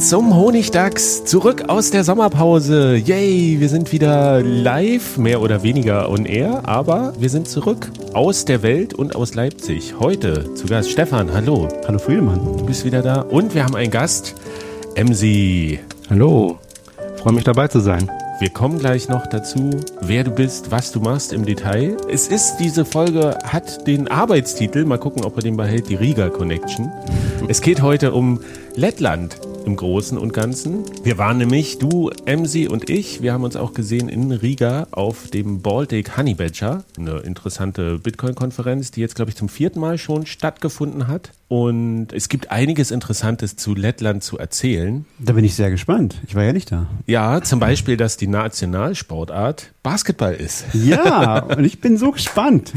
Zum Honigdachs, zurück aus der Sommerpause. Yay, wir sind wieder live, mehr oder weniger on air, aber wir sind zurück aus der Welt und aus Leipzig. Heute zu Gast Stefan, hallo. Hallo Friedemann. Du bist wieder da und wir haben einen Gast, Emsi. Hallo, freue mich dabei zu sein. Wir kommen gleich noch dazu, wer du bist, was du machst im Detail. Es ist, diese Folge hat den Arbeitstitel, mal gucken, ob er den behält, die Riga Connection. Es geht heute um Lettland im Großen und Ganzen. Wir waren nämlich, du, Emsi und ich, wir haben uns auch gesehen in Riga auf dem Baltic Honey Badger, eine interessante Bitcoin-Konferenz, die jetzt, glaube ich, zum vierten Mal schon stattgefunden hat. Und es gibt einiges Interessantes zu Lettland zu erzählen. Da bin ich sehr gespannt. Ich war ja nicht da. Ja, zum Beispiel, dass die Nationalsportart Basketball ist. Ja, und ich bin so gespannt.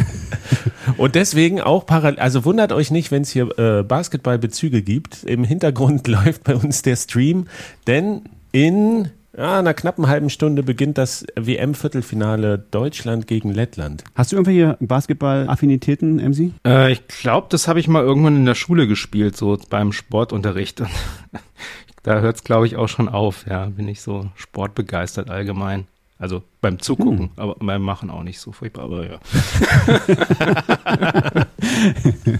Und deswegen auch parallel, also wundert euch nicht, wenn es hier äh, Basketballbezüge gibt. Im Hintergrund läuft bei uns der Stream, denn in ja, einer knappen halben Stunde beginnt das WM-Viertelfinale Deutschland gegen Lettland. Hast du irgendwelche Basketball-Affinitäten, MC? Äh, ich glaube, das habe ich mal irgendwann in der Schule gespielt, so beim Sportunterricht. Da hört es, glaube ich, auch schon auf. Ja, bin ich so sportbegeistert allgemein. Also beim Zugucken, hm. aber beim Machen auch nicht so furchtbar, aber ja.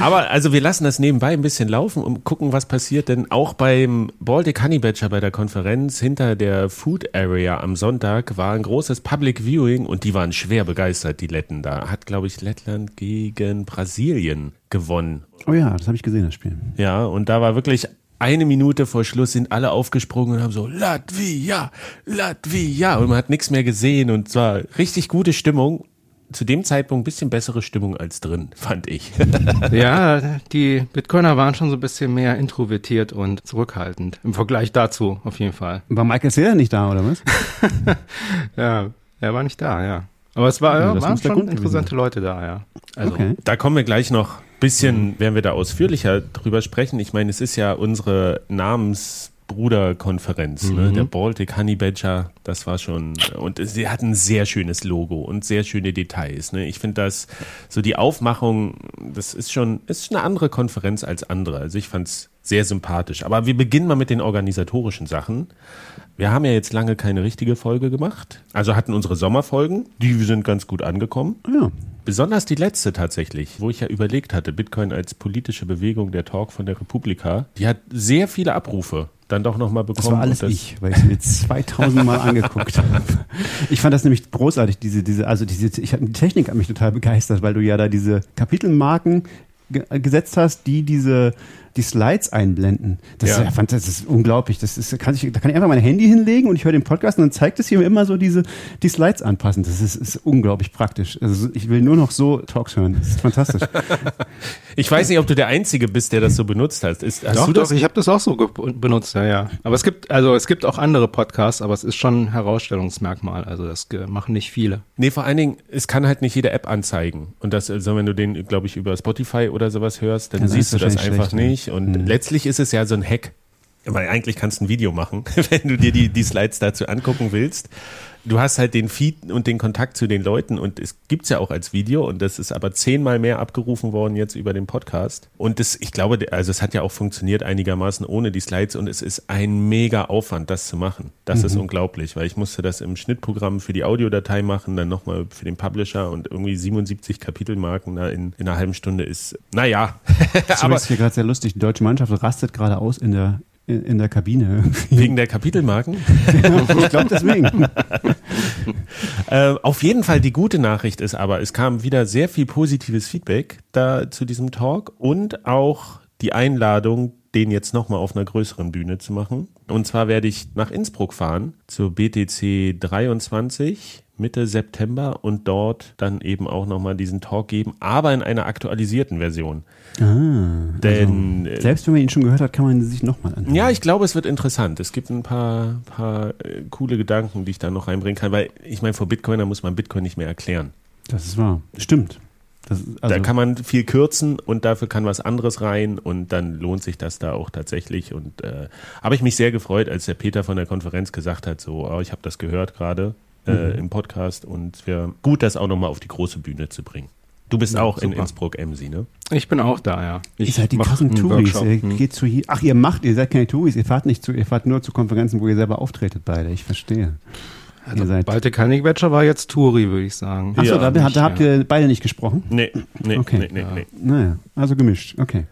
aber also wir lassen das nebenbei ein bisschen laufen und gucken, was passiert denn auch beim Baltic Honey Badger bei der Konferenz hinter der Food Area am Sonntag war ein großes Public Viewing und die waren schwer begeistert, die Letten da. Hat, glaube ich, Lettland gegen Brasilien gewonnen. Oh ja, das habe ich gesehen, das Spiel. Ja, und da war wirklich eine Minute vor Schluss sind alle aufgesprungen und haben so Latvia, Latvia und man hat nichts mehr gesehen und zwar richtig gute Stimmung. Zu dem Zeitpunkt ein bisschen bessere Stimmung als drin, fand ich. ja, die Bitcoiner waren schon so ein bisschen mehr introvertiert und zurückhaltend im Vergleich dazu, auf jeden Fall. War Michael Saylor nicht da, oder was? ja, er war nicht da, ja. Aber es war, ja, waren schon interessante Leute da, ja. Also, okay. da kommen wir gleich noch bisschen, werden wir da ausführlicher drüber sprechen. Ich meine, es ist ja unsere Namensbruderkonferenz, ne? mhm. ne? der Baltic Honey Badger, das war schon, und sie hat ein sehr schönes Logo und sehr schöne Details. Ne? Ich finde das, so die Aufmachung, das ist schon, ist eine andere Konferenz als andere. Also ich fand es sehr sympathisch. Aber wir beginnen mal mit den organisatorischen Sachen. Wir haben ja jetzt lange keine richtige Folge gemacht. Also hatten unsere Sommerfolgen, die sind ganz gut angekommen. Ja. Besonders die letzte tatsächlich, wo ich ja überlegt hatte, Bitcoin als politische Bewegung, der Talk von der Republika, die hat sehr viele Abrufe dann doch nochmal bekommen. Das war alles das ich, weil ich es mir 2000 Mal angeguckt habe. Ich fand das nämlich großartig, diese, diese, also diese, ich, die Technik hat mich total begeistert, weil du ja da diese Kapitelmarken gesetzt hast, die diese die Slides einblenden. Das, ja. ist, das ist unglaublich. Das ist, kann ich, da kann ich einfach mein Handy hinlegen und ich höre den Podcast und dann zeigt es hier immer so diese, die Slides anpassen. Das ist, ist unglaublich praktisch. Also ich will nur noch so Talks hören. Das ist fantastisch. ich weiß nicht, ob du der Einzige bist, der das so benutzt hast. Ist, hast doch, du das? Doch, ich habe das auch so benutzt, ja, ja. Aber es gibt, also es gibt auch andere Podcasts, aber es ist schon ein Herausstellungsmerkmal. Also das machen nicht viele. Nee, vor allen Dingen, es kann halt nicht jede App anzeigen. Und das, also wenn du den, glaube ich, über Spotify oder sowas hörst, dann, dann siehst du das einfach nicht. Und mhm. letztlich ist es ja so ein Hack. Weil eigentlich kannst du ein Video machen, wenn du dir die, die Slides dazu angucken willst. Du hast halt den Feed und den Kontakt zu den Leuten und es gibt's ja auch als Video und das ist aber zehnmal mehr abgerufen worden jetzt über den Podcast. Und das, ich glaube, also es hat ja auch funktioniert einigermaßen ohne die Slides und es ist ein mega Aufwand, das zu machen. Das mhm. ist unglaublich, weil ich musste das im Schnittprogramm für die Audiodatei machen, dann nochmal für den Publisher und irgendwie 77 Kapitelmarken da in, in einer halben Stunde ist, naja. Das ist hier gerade sehr lustig. Die deutsche Mannschaft rastet gerade aus in der in, in der Kabine. Wegen der Kapitelmarken? ich glaube deswegen. äh, auf jeden Fall die gute Nachricht ist aber, es kam wieder sehr viel positives Feedback da zu diesem Talk und auch die Einladung, den jetzt nochmal auf einer größeren Bühne zu machen. Und zwar werde ich nach Innsbruck fahren zur BTC 23 Mitte September und dort dann eben auch nochmal diesen Talk geben, aber in einer aktualisierten Version. Ah, Denn also, selbst wenn man ihn schon gehört hat, kann man sich nochmal anhören. Ja, ich glaube, es wird interessant. Es gibt ein paar, paar äh, coole Gedanken, die ich da noch reinbringen kann, weil ich meine, vor Bitcoin, da muss man Bitcoin nicht mehr erklären. Das ist wahr. Stimmt. Das, also da kann man viel kürzen und dafür kann was anderes rein und dann lohnt sich das da auch tatsächlich. Und äh, habe ich mich sehr gefreut, als der Peter von der Konferenz gesagt hat, so, oh, ich habe das gehört gerade äh, mhm. im Podcast und es wäre gut, das auch nochmal auf die große Bühne zu bringen. Du bist ja, auch super. in Innsbruck, MC, ne? Ich bin auch da, ja. Ich ihr seid die krassen Touris. Ihr hm. geht zu hier. Ach, ihr macht, ihr seid keine Touris, ihr fahrt nicht zu, ihr fahrt nur zu Konferenzen, wo ihr selber auftretet beide. Ich verstehe. Also Balte Betscher war jetzt Touri, würde ich sagen. Achso, ja, da, nicht, da habt ihr beide nicht gesprochen? Nee, nee, okay. nee, nee, nee. Naja, also gemischt, okay.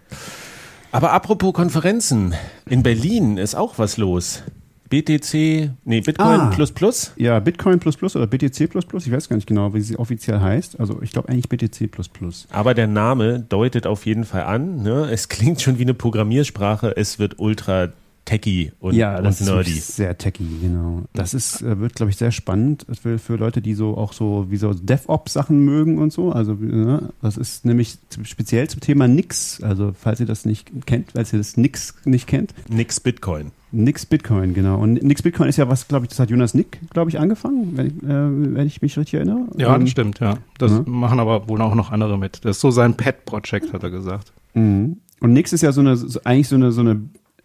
Aber apropos Konferenzen, in Berlin ist auch was los. BTC, nee, Bitcoin ah, plus plus? Ja, Bitcoin plus plus oder BTC plus plus, ich weiß gar nicht genau, wie sie offiziell heißt. Also ich glaube eigentlich BTC plus plus. Aber der Name deutet auf jeden Fall an, ne? es klingt schon wie eine Programmiersprache, es wird ultra techy und, ja, das und nerdy. Ist sehr techy, genau. Das ist, äh, wird, glaube ich, sehr spannend für, für Leute, die so auch so wie so DevOps-Sachen mögen und so. Also ne, das ist nämlich speziell zum Thema Nix. Also falls ihr das nicht kennt, falls ihr das Nix nicht kennt. Nix Bitcoin. Nix Bitcoin, genau. Und Nix Bitcoin ist ja was, glaube ich, das hat Jonas Nick, glaube ich, angefangen, wenn ich, äh, wenn ich mich richtig erinnere. Ja, das ähm, stimmt, ja. Das ja. machen aber wohl auch noch andere mit. Das ist so sein Pet-Projekt, hat er gesagt. Mhm. Und Nix ist ja so eine, so, eigentlich so eine, so eine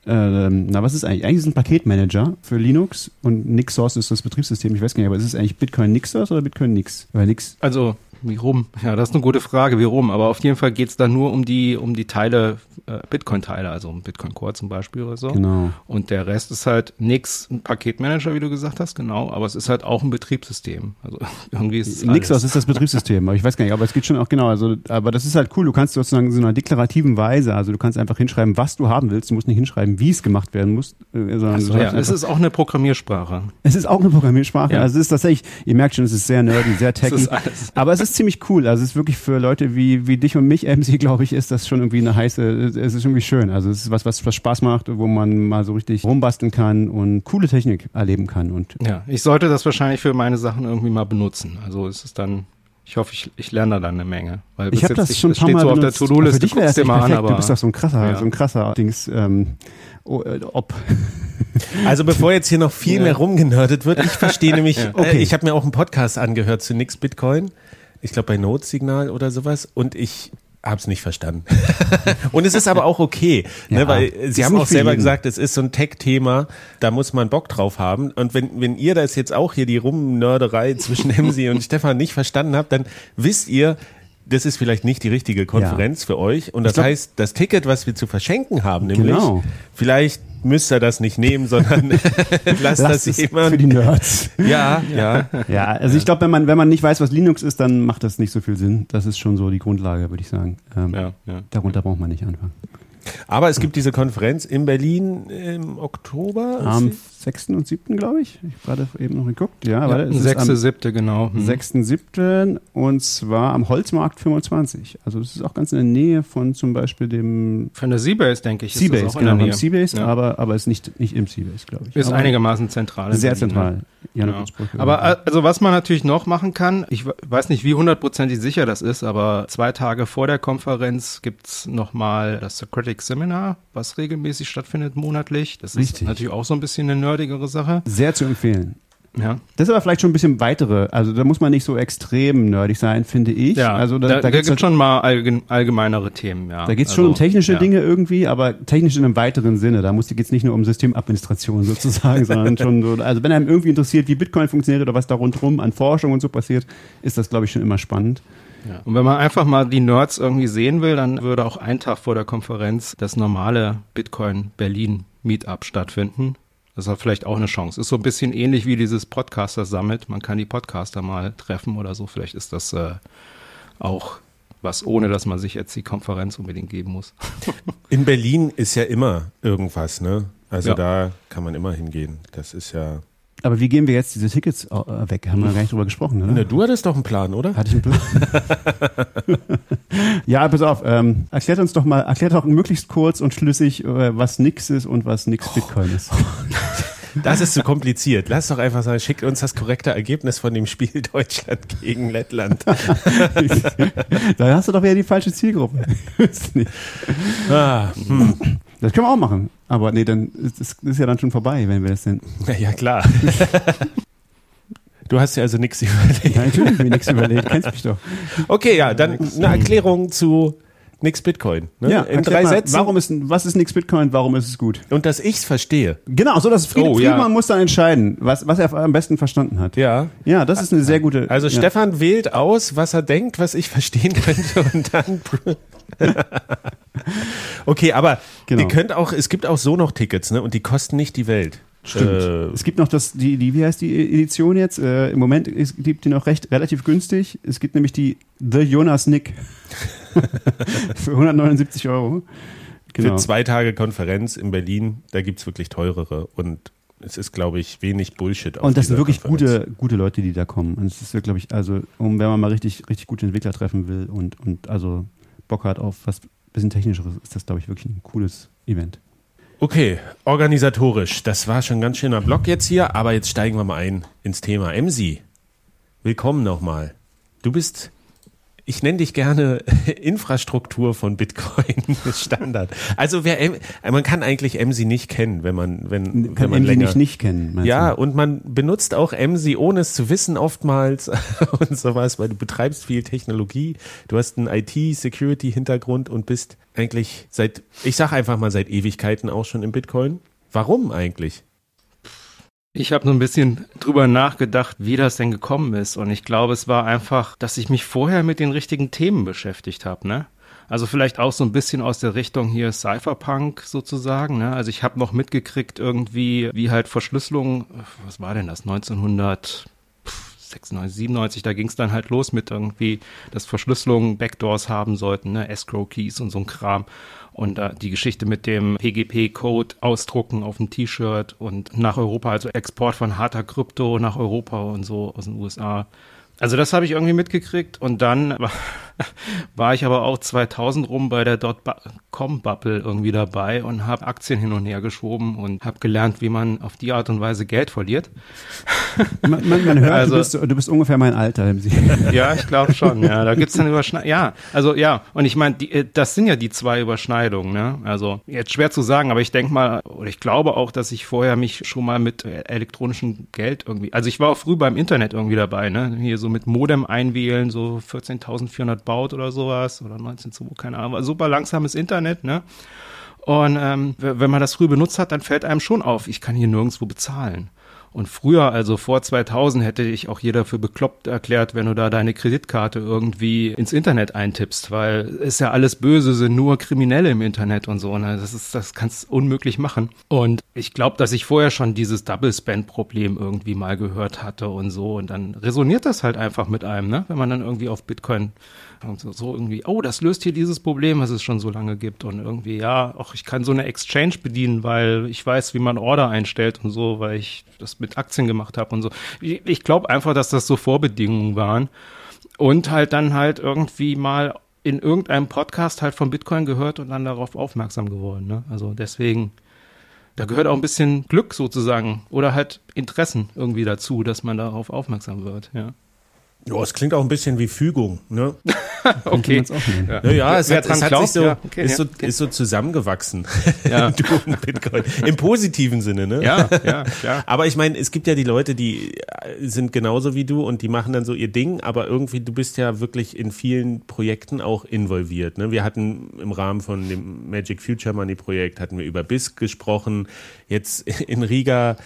äh, na, was ist eigentlich? Eigentlich ist es ein Paketmanager für Linux und NixSource ist das Betriebssystem. Ich weiß gar nicht, aber ist es eigentlich Bitcoin NixSource oder Bitcoin Nix? Weil Nix. Also, wie rum? Ja, das ist eine gute Frage, wie rum. Aber auf jeden Fall geht es da nur um die, um die Teile, äh, Bitcoin-Teile, also um Bitcoin Core zum Beispiel oder so. Genau. Und der Rest ist halt nix, ein Paketmanager, wie du gesagt hast, genau. Aber es ist halt auch ein Betriebssystem. Also irgendwie ist es Nix, das ist das Betriebssystem. aber ich weiß gar nicht, aber es geht schon auch genau. Also, aber das ist halt cool. Du kannst sozusagen so einer deklarativen Weise, also du kannst einfach hinschreiben, was du haben willst. Du musst nicht hinschreiben, wie es gemacht werden muss. Äh, so, ja, es ist auch eine Programmiersprache. Es ist auch eine Programmiersprache. Ja. Also es ist tatsächlich, ihr merkt schon, es ist sehr nerdy, sehr techy. aber es ist ist ziemlich cool. Also es ist wirklich für Leute wie, wie dich und mich, MC, glaube ich, ist das schon irgendwie eine heiße, es ist irgendwie schön. Also es ist was, was, was Spaß macht, wo man mal so richtig rumbasteln kann und coole Technik erleben kann. Und ja, ich sollte das wahrscheinlich für meine Sachen irgendwie mal benutzen. Also es ist dann ich hoffe, ich, ich lerne da dann eine Menge. Weil ich habe das schon ein paar Mal so auf der To-Do-Liste. Für dich dir mal an, aber du bist doch so ein krasser, ja. so ein krasser Dings. Ähm, oh, äh, ob. Also bevor jetzt hier noch viel ja. mehr rumgenördet wird, ich verstehe nämlich. Ja. Okay. Äh, ich habe mir auch einen Podcast angehört zu Nix Bitcoin ich glaube bei Notsignal oder sowas und ich habe es nicht verstanden. und es ist aber auch okay, ne, ja, weil Sie haben auch selber gesagt, es ist so ein Tech-Thema, da muss man Bock drauf haben. Und wenn, wenn ihr das jetzt auch hier die Rumnörderei zwischen Emsi und Stefan nicht verstanden habt, dann wisst ihr, das ist vielleicht nicht die richtige Konferenz ja. für euch. Und das glaub, heißt, das Ticket, was wir zu verschenken haben, nämlich genau. vielleicht müsst ihr das nicht nehmen, sondern lasst Lass das jemand. Für die Nerds. Ja, ja. Ja, also ich glaube, wenn man, wenn man nicht weiß, was Linux ist, dann macht das nicht so viel Sinn. Das ist schon so die Grundlage, würde ich sagen. Ähm, ja, ja. Darunter braucht man nicht anfangen. Aber es gibt diese Konferenz in Berlin im Oktober. Am 6. und 7. glaube ich. Ich habe gerade eben noch geguckt. Ja, ja es 6. 7. genau. Hm. 6. 7. und zwar am Holzmarkt 25. Also das ist auch ganz in der Nähe von zum Beispiel dem... Von der Seabase, denke ich. Seabase, genau, beim Seabase, ja. aber, aber ist nicht, nicht im Seabase, glaube ich. Ist aber einigermaßen zentral. Sehr zentral. Ja. Ja. Aber also was man natürlich noch machen kann, ich weiß nicht, wie hundertprozentig sicher das ist, aber zwei Tage vor der Konferenz gibt's nochmal das Socratic Seminar, was regelmäßig stattfindet monatlich. Das Richtig. ist natürlich auch so ein bisschen eine nerdigere Sache. Sehr zu empfehlen. Ja. Das ist aber vielleicht schon ein bisschen weitere, also da muss man nicht so extrem nerdig sein, finde ich. Ja, also da, da, da, gibt es halt, schon mal allgemein, allgemeinere Themen, ja. da geht's Also, schon um technische ja. Dinge irgendwie, aber technisch in einem weiteren Sinne. Da muss geht's nicht nur um Systemadministration sozusagen, sondern schon so, also wenn einem irgendwie interessiert, wie Bitcoin funktioniert oder was da rundherum an Forschung und so passiert, ist das, glaube ich, schon immer spannend. Ja. Und wenn man einfach mal die Nerds irgendwie sehen will, dann würde auch ein Tag vor der Konferenz das normale Bitcoin Berlin Meetup stattfinden. Das hat vielleicht auch eine Chance. Ist so ein bisschen ähnlich wie dieses Podcaster Summit. Man kann die Podcaster mal treffen oder so. Vielleicht ist das äh, auch was, ohne dass man sich jetzt die Konferenz unbedingt geben muss. In Berlin ist ja immer irgendwas, ne? Also Ja. da kann man immer hingehen. Das ist ja. Aber wie gehen wir jetzt diese Tickets äh, weg? Haben wir gar nicht drüber gesprochen, oder? Na, du hattest doch einen Plan, oder? Hatte ich einen Plan? ja, pass auf, ähm, erklärt uns doch mal, erklärt doch möglichst kurz und schlüssig, äh, was nix ist und was nix Bitcoin ist. Das ist zu kompliziert. Lass doch einfach sagen, schickt uns das korrekte Ergebnis von dem Spiel Deutschland gegen Lettland. da hast du doch wieder die falsche Zielgruppe. Ah, hm. Das können wir auch machen. Aber nee, dann ist das ist ja dann schon vorbei, wenn wir das denn. Na ja, klar. Du hast dir also nichts überlegt. Ja, natürlich mir nichts überlegt, kennst mich doch. Okay, ja, dann eine Erklärung zu nix Bitcoin. Ne? Ja, In drei mal, Sätzen. Warum ist, was ist nix Bitcoin? Warum ist es gut? Und dass ich's verstehe. Genau, so dass Fried, Oh, ja. Friedmann muss dann entscheiden, was, was er am besten verstanden hat. Ja. Ja, das ist eine sehr gute. Also ja. Stefan wählt aus, was er denkt, was ich verstehen könnte und dann. okay, aber Genau. ihr könnt auch, es gibt auch so noch Tickets, ne? Und die kosten nicht die Welt. Stimmt. Äh, es gibt noch das, die, die, wie heißt die Edition jetzt? Äh, Im Moment ist, gibt die noch recht relativ günstig. Es gibt nämlich die The Jonas Nick für 179 Euro. Genau. Für zwei Tage Konferenz in Berlin, da gibt's wirklich teurere. Und es ist, glaube ich, wenig Bullshit. auf Und das sind wirklich Konferenz. gute, gute Leute, die da kommen. Und es ist, glaube ich, also, um, wenn man mal richtig, richtig gute Entwickler treffen will und, und also Bock hat auf was bisschen technischeres, ist das, glaube ich, wirklich ein cooles Event. Okay, organisatorisch. Das war schon ein ganz schöner Block jetzt hier, aber jetzt steigen wir mal ein ins Thema. Emsi, willkommen nochmal. Du bist, ich nenne dich gerne Infrastruktur von Bitcoin Standard. Also wer, man kann eigentlich Emsi nicht kennen, wenn man, wenn, wenn Kann man Emily länger. nicht nicht kennen. Ja, du? und man benutzt auch Emsi, ohne es zu wissen, oftmals und sowas, weil du betreibst viel Technologie, du hast einen IT-Security-Hintergrund und bist eigentlich seit, ich sag einfach mal seit Ewigkeiten auch schon im Bitcoin. Warum eigentlich? Ich habe so ein bisschen drüber nachgedacht, wie das denn gekommen ist. Und ich glaube, es war einfach, dass ich mich vorher mit den richtigen Themen beschäftigt habe, ne? Also vielleicht auch so ein bisschen aus der Richtung hier Cypherpunk sozusagen. Ne? Also ich habe noch mitgekriegt irgendwie, wie halt Verschlüsselung, was war denn das, 1996, 97, da ging es dann halt los mit irgendwie, dass Verschlüsselungen Backdoors haben sollten, ne? Escrow-Keys und so ein Kram. Und äh, die Geschichte mit dem PGP-Code ausdrucken auf dem T-Shirt und nach Europa, also Export von harter Krypto nach Europa und so aus den USA. Also das habe ich irgendwie mitgekriegt und dann war, ich aber auch 2000 rum bei der Dotcom-Bubble irgendwie dabei und habe Aktien hin und her geschoben und habe gelernt, wie man auf die Art und Weise Geld verliert. Man, man, man hört, Also- du, bist, du bist ungefähr mein Alter. Ja, ich glaube schon. Ja, da gibt's dann Überschneidungen. Ja, also ja. Und ich meine, das sind ja die zwei Überschneidungen. Ne? Also jetzt schwer zu sagen, aber ich denke mal, oder ich glaube auch, dass ich vorher mich schon mal mit äh, elektronischem Geld irgendwie, also ich war auch früh beim Internet irgendwie dabei. Ne? Hier so mit Modem einwählen, so 14.400 Baut oder sowas oder 19.2, keine Ahnung. Super langsames Internet. Ne? Und ähm, wenn man das früh benutzt hat, dann fällt einem schon auf, ich kann hier nirgendwo bezahlen. Und früher, also vor 2000, hätte ich auch jeder für bekloppt erklärt, wenn du da deine Kreditkarte irgendwie ins Internet eintippst, weil ist ja alles böse, sind nur Kriminelle im Internet und so. Ne? Das ist, das kannst unmöglich machen. Und ich glaube, dass ich vorher schon dieses Double Spend Problem irgendwie mal gehört hatte und so. Und dann resoniert das halt einfach mit einem, ne? Wenn man dann irgendwie auf Bitcoin und so, irgendwie, oh, das löst hier dieses Problem, was es schon so lange gibt. Und irgendwie, ja, auch ich kann so eine Exchange bedienen, weil ich weiß, wie man Order einstellt und so, weil ich das mit Aktien gemacht habe und so. Ich, ich glaube einfach, dass das so Vorbedingungen waren. Und halt dann halt irgendwie mal in irgendeinem Podcast halt von Bitcoin gehört und dann darauf aufmerksam geworden. Ne? Also deswegen, da gehört auch ein bisschen Glück sozusagen oder halt Interessen irgendwie dazu, dass man darauf aufmerksam wird, ja. Ja, es klingt auch ein bisschen wie Fügung, ne? okay. Ja, ja es, hat, es hat sich so, ja, okay, ist, ja, so ist so zusammengewachsen. Ja. du und Bitcoin. Im positiven Sinne, ne? Ja, ja, klar. Aber ich meine, es gibt ja die Leute, die äh, sind genauso wie du und die machen dann so ihr Ding, aber irgendwie, du bist ja wirklich in vielen Projekten auch involviert. Ne? Wir hatten im Rahmen von dem Magic Future Money Projekt, hatten wir über BISC gesprochen. Jetzt in Riga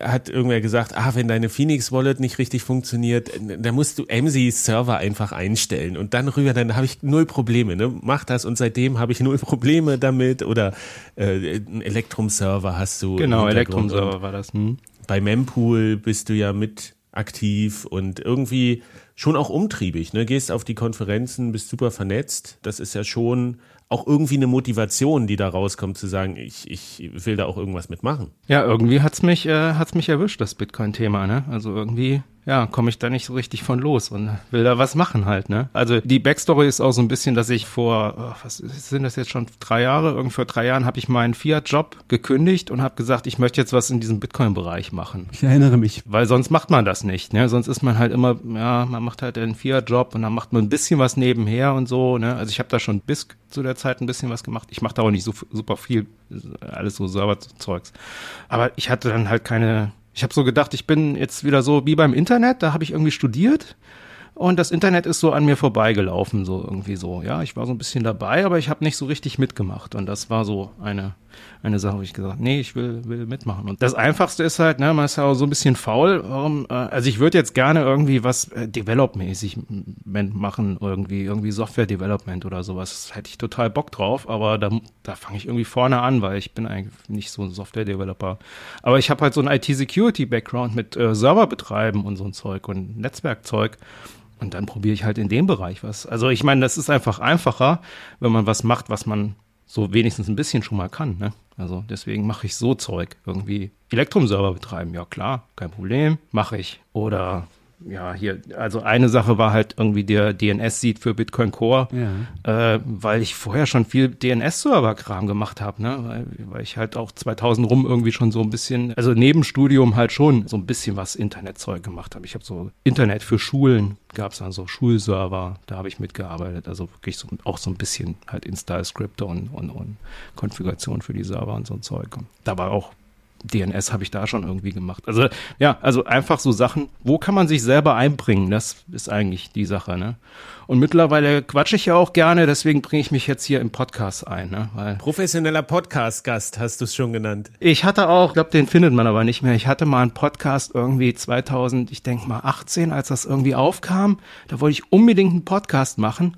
hat irgendwer gesagt, ah, wenn deine Phoenix Wallet nicht richtig funktioniert, dann musst du MCs Server einfach einstellen und dann rüber, dann habe ich null Probleme. Ne? Mach das und seitdem habe ich null Probleme damit oder äh, ein Electrum Server hast du. Genau, Hintergrund. Electrum-Server war das. Hm. Bei Mempool bist du ja mit aktiv und irgendwie schon auch umtriebig. Ne? Gehst auf die Konferenzen, bist super vernetzt. Das ist ja schon auch irgendwie eine Motivation, die da rauskommt, zu sagen, ich, ich will da auch irgendwas mitmachen. Ja, irgendwie hat's mich, äh, hat's mich erwischt, das Bitcoin-Thema, ne? Also irgendwie, ja, komme ich da nicht so richtig von los und will da was machen halt, ne? Also die Backstory ist auch so ein bisschen, dass ich vor, oh, was sind das jetzt schon, drei Jahre? Irgendwie vor drei Jahren habe ich meinen Fiat-Job gekündigt und habe gesagt, ich möchte jetzt was in diesem Bitcoin-Bereich machen. Ich erinnere mich. Weil sonst macht man das nicht, ne? Sonst ist man halt immer, ja, man macht halt einen Fiat-Job und dann macht man ein bisschen was nebenher und so, ne? Also ich habe da schon bis zu der Zeit ein bisschen was gemacht. Ich mache da auch nicht so super viel, alles so Serverzeugs. Aber ich hatte dann halt keine, ich habe so gedacht, ich bin jetzt wieder so wie beim Internet, da habe ich irgendwie studiert und das Internet ist so an mir vorbeigelaufen, so irgendwie so. Ja, ich war so ein bisschen dabei, aber ich habe nicht so richtig mitgemacht. Und das war so eine, eine Sache, wo ich gesagt nee, ich will, will mitmachen. Und das Einfachste ist halt, ne, man ist ja auch so ein bisschen faul. Warum, äh, also ich würde jetzt gerne irgendwie was äh, Develop-mäßig machen, irgendwie, irgendwie Software-Development oder sowas. Hätte ich total Bock drauf, aber da, da fange ich irgendwie vorne an, weil ich bin eigentlich nicht so ein Software-Developer. Aber ich habe halt so ein IT-Security-Background mit äh, Server betreiben und so ein Zeug und Netzwerkzeug. Und dann probiere ich halt in dem Bereich was. Also ich meine, das ist einfach einfacher, wenn man was macht, was man so wenigstens ein bisschen schon mal kann. Ne? Also deswegen mache ich so Zeug. Irgendwie Elektrum-Server betreiben, ja klar, kein Problem, mache ich. Oder ja, hier, also eine Sache war halt irgendwie der DNS-Seed für Bitcoin Core, Ja. äh, weil ich vorher schon viel DNS-Server-Kram gemacht habe, ne? Weil, weil ich halt auch 2000 rum irgendwie schon so ein bisschen, also neben Studium halt schon so ein bisschen was Internetzeug gemacht habe. Ich habe so Internet für Schulen, gab es dann so Schulserver, da habe ich mitgearbeitet, also wirklich so, auch so ein bisschen halt Install-Skripte und, und, und Konfiguration für die Server und so ein Zeug. Und da war auch DNS habe ich da schon irgendwie gemacht. Also ja, also einfach so Sachen, wo kann man sich selber einbringen? Das ist eigentlich die Sache, ne? Und mittlerweile quatsche ich ja auch gerne, deswegen bringe ich mich jetzt hier im Podcast ein, ne? Weil Professioneller Podcast-Gast hast du es schon genannt. ich hatte auch, ich glaube, den findet man aber nicht mehr. Ich hatte mal einen Podcast irgendwie 2000, ich denke mal 18, als das irgendwie aufkam. Da wollte ich unbedingt einen Podcast machen.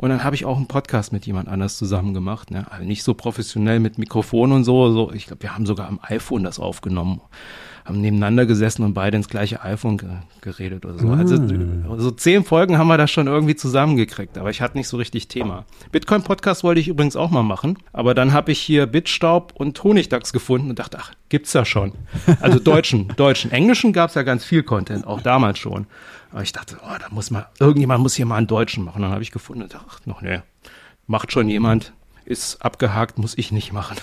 Und dann habe ich auch einen Podcast mit jemand anders zusammen gemacht. Ne? Also nicht so professionell mit Mikrofon und so. so. Ich glaube, wir haben sogar am iPhone das aufgenommen. Haben nebeneinander gesessen und beide ins gleiche iPhone ge geredet oder so. Also so zehn Folgen haben wir das schon irgendwie zusammengekriegt, aber ich hatte nicht so richtig Thema. Bitcoin-Podcast wollte ich übrigens auch mal machen, aber dann habe ich hier Bitstaub und Honigdachs gefunden und dachte, ach, gibt's ja schon. Also deutschen, deutschen, englischen gab's ja ganz viel Content, auch damals schon. Aber ich dachte, oh, da muss mal, irgendjemand muss hier mal einen Deutschen machen. Dann habe ich gefunden und dachte, ach, noch nee, macht schon jemand, ist abgehakt, muss ich nicht machen.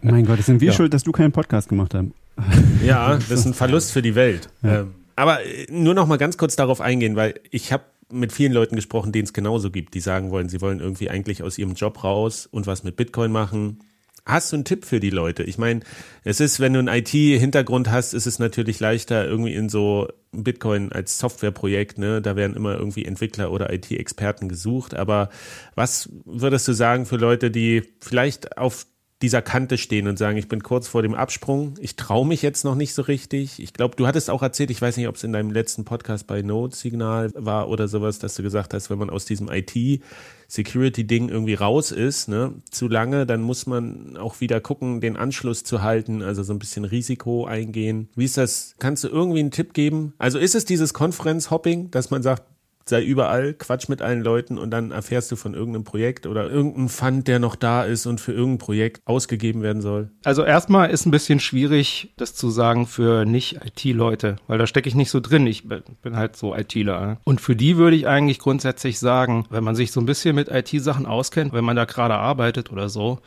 Mein Gott, es sind wir Ja. schuld, dass du keinen Podcast gemacht hast. Ja, das ist ein Verlust für die Welt. Ähm, aber äh, nur noch mal ganz kurz darauf eingehen, weil ich habe mit vielen Leuten gesprochen, denen es genauso gibt, die sagen wollen, sie wollen irgendwie eigentlich aus ihrem Job raus und was mit Bitcoin machen. Hast du einen Tipp für die Leute? Ich meine, es ist, wenn du einen IT-Hintergrund hast, ist es natürlich leichter irgendwie in so Bitcoin als Softwareprojekt, ne? Da werden immer irgendwie Entwickler oder IT-Experten gesucht. Aber was würdest du sagen für Leute, die vielleicht auf dieser Kante stehen und sagen, ich bin kurz vor dem Absprung, ich traue mich jetzt noch nicht so richtig. Ich glaube, du hattest auch erzählt, ich weiß nicht, ob es in deinem letzten Podcast bei Node Signal war oder sowas, dass du gesagt hast, wenn man aus diesem IT-Security-Ding irgendwie raus ist, ne, zu lange, dann muss man auch wieder gucken, den Anschluss zu halten, also so ein bisschen Risiko eingehen. Wie ist das? Kannst du irgendwie einen Tipp geben? Also ist es dieses Conference-Hopping, dass man sagt, sei überall, quatsch mit allen Leuten und dann erfährst du von irgendeinem Projekt oder irgendeinem Fund, der noch da ist und für irgendein Projekt ausgegeben werden soll. Also erstmal ist ein bisschen schwierig, das zu sagen für nicht-IT-Leute, weil da stecke ich nicht so drin. Ich bin halt so ITler. ne? Und für die würde ich eigentlich grundsätzlich sagen, wenn man sich so ein bisschen mit IT-Sachen auskennt, wenn man da gerade arbeitet oder so,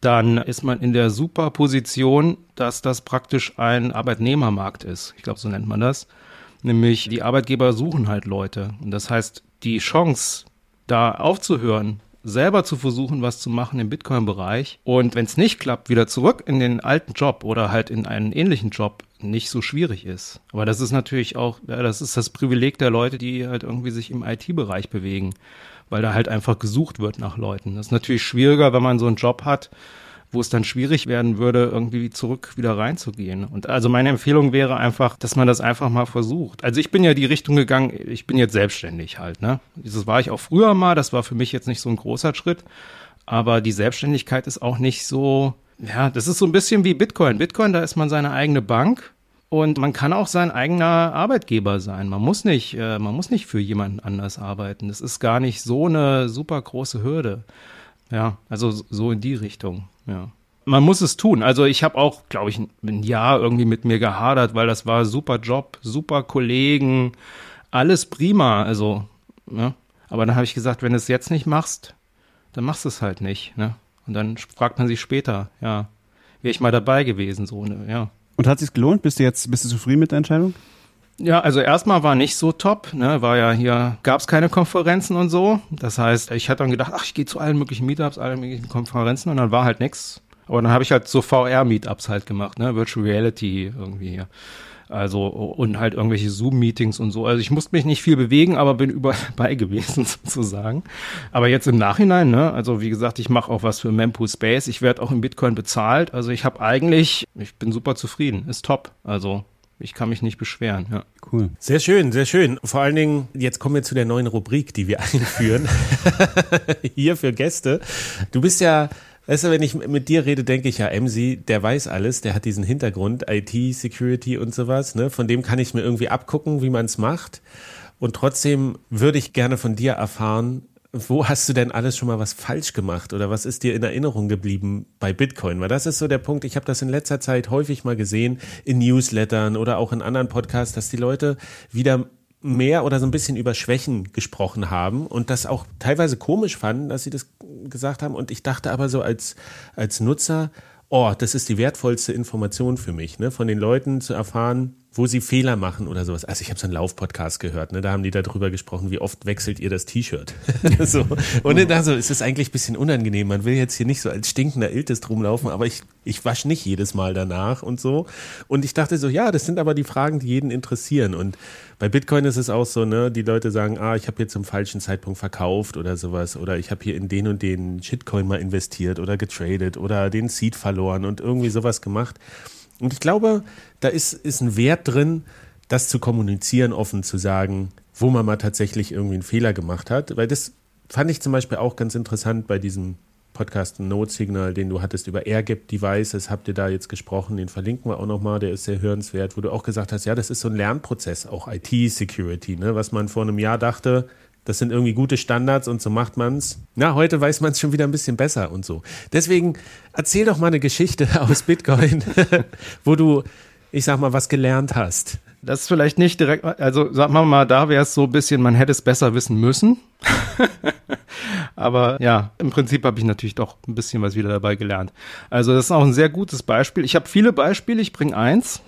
dann ist man in der super Position, dass das praktisch ein Arbeitnehmermarkt ist. Ich glaube, so nennt man das. Nämlich die Arbeitgeber suchen halt Leute. Und das heißt, die Chance, da aufzuhören, selber zu versuchen, was zu machen im Bitcoin-Bereich und wenn es nicht klappt, wieder zurück in den alten Job oder halt in einen ähnlichen Job nicht so schwierig ist. Aber das ist natürlich auch, ja, das ist das Privileg der Leute, die halt irgendwie sich im IT-Bereich bewegen, weil da halt einfach gesucht wird nach Leuten. Das ist natürlich schwieriger, wenn man so einen Job hat, wo es dann schwierig werden würde, irgendwie zurück wieder reinzugehen. Und also meine Empfehlung wäre einfach, dass man das einfach mal versucht. Also ich bin ja die Richtung gegangen, ich bin jetzt selbstständig halt, ne? Das war ich auch früher mal, das war für mich jetzt nicht so ein großer Schritt. Aber die Selbstständigkeit ist auch nicht so, ja, das ist so ein bisschen wie Bitcoin. Bitcoin, da ist man seine eigene Bank und man kann auch sein eigener Arbeitgeber sein. Man muss nicht, äh, man muss nicht für jemanden anders arbeiten. Das ist gar nicht so eine super große Hürde. Ja, also so in die Richtung, ja. Man muss es tun. Also ich habe auch, glaube ich, ein Jahr irgendwie mit mir gehadert, weil das war super Job, super Kollegen, alles prima. Also, ja. Aber dann habe ich gesagt, wenn du es jetzt nicht machst, dann machst du es halt nicht. Ne? Und dann fragt man sich später, ja, wäre ich mal dabei gewesen, so, ne, ja. Und hat sich's gelohnt? Bist du jetzt, bist du zufrieden mit der Entscheidung? Ja, also erstmal war nicht so top, ne, war ja hier, gab's keine Konferenzen und so. Das heißt, ich hatte dann gedacht, ach, ich gehe zu allen möglichen Meetups, allen möglichen Konferenzen und dann war halt nix. Aber dann habe ich halt so VR-Meetups halt gemacht, ne, Virtual Reality irgendwie hier. Also und halt irgendwelche Zoom-Meetings und so. Also ich musste mich nicht viel bewegen, aber bin überall bei gewesen sozusagen. Aber jetzt im Nachhinein, ne, also wie gesagt, ich mache auch was für Mempool Space. Ich werde auch in Bitcoin bezahlt. Also ich habe eigentlich, ich bin super zufrieden, ist top. Also ich kann mich nicht beschweren, ja. Cool. Sehr schön, sehr schön. Vor allen Dingen, jetzt kommen wir zu der neuen Rubrik, die wir einführen. Hier für Gäste. Du bist ja, weißt du, wenn ich mit dir rede, denke ich ja, MC, der weiß alles, der hat diesen Hintergrund, IT, Security und sowas, ne? Von dem kann ich mir irgendwie abgucken, wie man es macht. Und trotzdem würde ich gerne von dir erfahren, wo hast du denn alles schon mal was falsch gemacht oder was ist dir in Erinnerung geblieben bei Bitcoin? Weil das ist so der Punkt, ich habe das in letzter Zeit häufig mal gesehen in Newslettern oder auch in anderen Podcasts, dass die Leute wieder mehr oder so ein bisschen über Schwächen gesprochen haben und das auch teilweise komisch fanden, dass sie das gesagt haben. Und ich dachte aber so als, als Nutzer, oh, das ist die wertvollste Information für mich, ne? von den Leuten zu erfahren, wo sie Fehler machen oder sowas. Also ich habe so einen Laufpodcast gehört, ne? da haben die darüber gesprochen, wie oft wechselt ihr das T-Shirt. so. Und da so ist es eigentlich ein bisschen unangenehm. Man will jetzt hier nicht so als stinkender Iltis rumlaufen, aber ich, ich wasche nicht jedes Mal danach und so. Und ich dachte so, ja, das sind aber die Fragen, die jeden interessieren. Und bei Bitcoin ist es auch so, ne, die Leute sagen, ah, ich habe hier zum falschen Zeitpunkt verkauft oder sowas. Oder ich habe hier in den und den Shitcoin mal investiert oder getradet oder den Seed verloren und irgendwie sowas gemacht. Und ich glaube, da ist, ist ein Wert drin, das zu kommunizieren, offen zu sagen, wo man mal tatsächlich irgendwie einen Fehler gemacht hat. Weil das fand ich zum Beispiel auch ganz interessant bei diesem Podcast Note Signal, den du hattest über AirGap Devices, habt ihr da jetzt gesprochen, den verlinken wir auch nochmal, der ist sehr hörenswert, wo du auch gesagt hast, ja, das ist so ein Lernprozess, auch IT-Security, ne, was man vor einem Jahr dachte, das sind irgendwie gute Standards und so macht man's. Na, heute weiß man es schon wieder ein bisschen besser und so. Deswegen erzähl doch mal eine Geschichte aus Bitcoin, wo du, ich sag mal, was gelernt hast. Das ist vielleicht nicht direkt, also sagen wir mal, da wäre es so ein bisschen, man hätte es besser wissen müssen. Aber ja, im Prinzip habe ich natürlich doch ein bisschen was wieder dabei gelernt. Also das ist auch ein sehr gutes Beispiel. Ich habe viele Beispiele, ich bringe eins.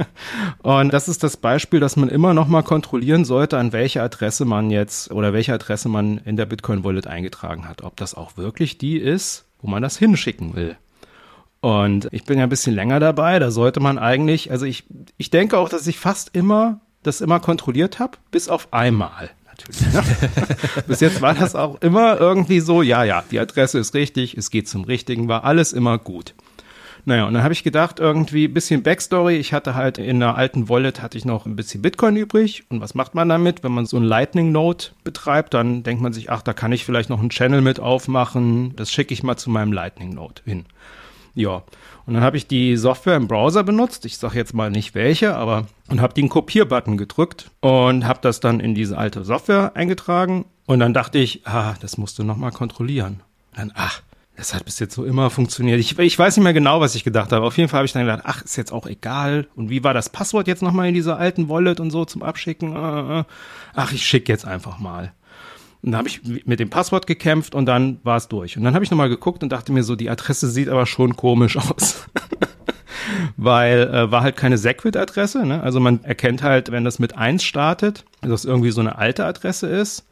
Und das ist das Beispiel, dass man immer noch mal kontrollieren sollte, an welche Adresse man jetzt oder welche Adresse man in der Bitcoin Wallet eingetragen hat. Ob das auch wirklich die ist, wo man das hinschicken will. Und ich bin ja ein bisschen länger dabei, da sollte man eigentlich, also ich, ich denke auch, dass ich fast immer das immer kontrolliert habe, bis auf einmal natürlich. Ne? bis jetzt war das auch immer irgendwie so, ja, ja, die Adresse ist richtig, es geht zum Richtigen, war alles immer gut. Naja, und dann habe ich gedacht, irgendwie bisschen Backstory. Ich hatte halt in der alten Wallet hatte ich noch ein bisschen Bitcoin übrig. Und was macht man damit? Wenn man so ein Lightning Node betreibt, dann denkt man sich, ach, da kann ich vielleicht noch einen Channel mit aufmachen. Das schicke ich mal zu meinem Lightning Node hin. Ja, und dann habe ich die Software im Browser benutzt. Ich sage jetzt mal nicht welche, aber und habe den Kopierbutton gedrückt und habe das dann in diese alte Software eingetragen. Und dann dachte ich, ah, das musst du nochmal kontrollieren. Und dann, ach, das hat bis jetzt so immer funktioniert. Ich, ich weiß nicht mehr genau, was ich gedacht habe. Auf jeden Fall habe ich dann gedacht, ach, ist jetzt auch egal. Und wie war das Passwort jetzt nochmal in dieser alten Wallet und so zum Abschicken? Äh, äh. Ach, ich schicke jetzt einfach mal. Und dann habe ich mit dem Passwort gekämpft und dann war es durch. Und dann habe ich nochmal geguckt und dachte mir so, die Adresse sieht aber schon komisch aus. weil äh, war halt keine Segwit-Adresse. Ne? Also man erkennt halt, wenn das mit 1 startet, dass das irgendwie so eine alte Adresse ist.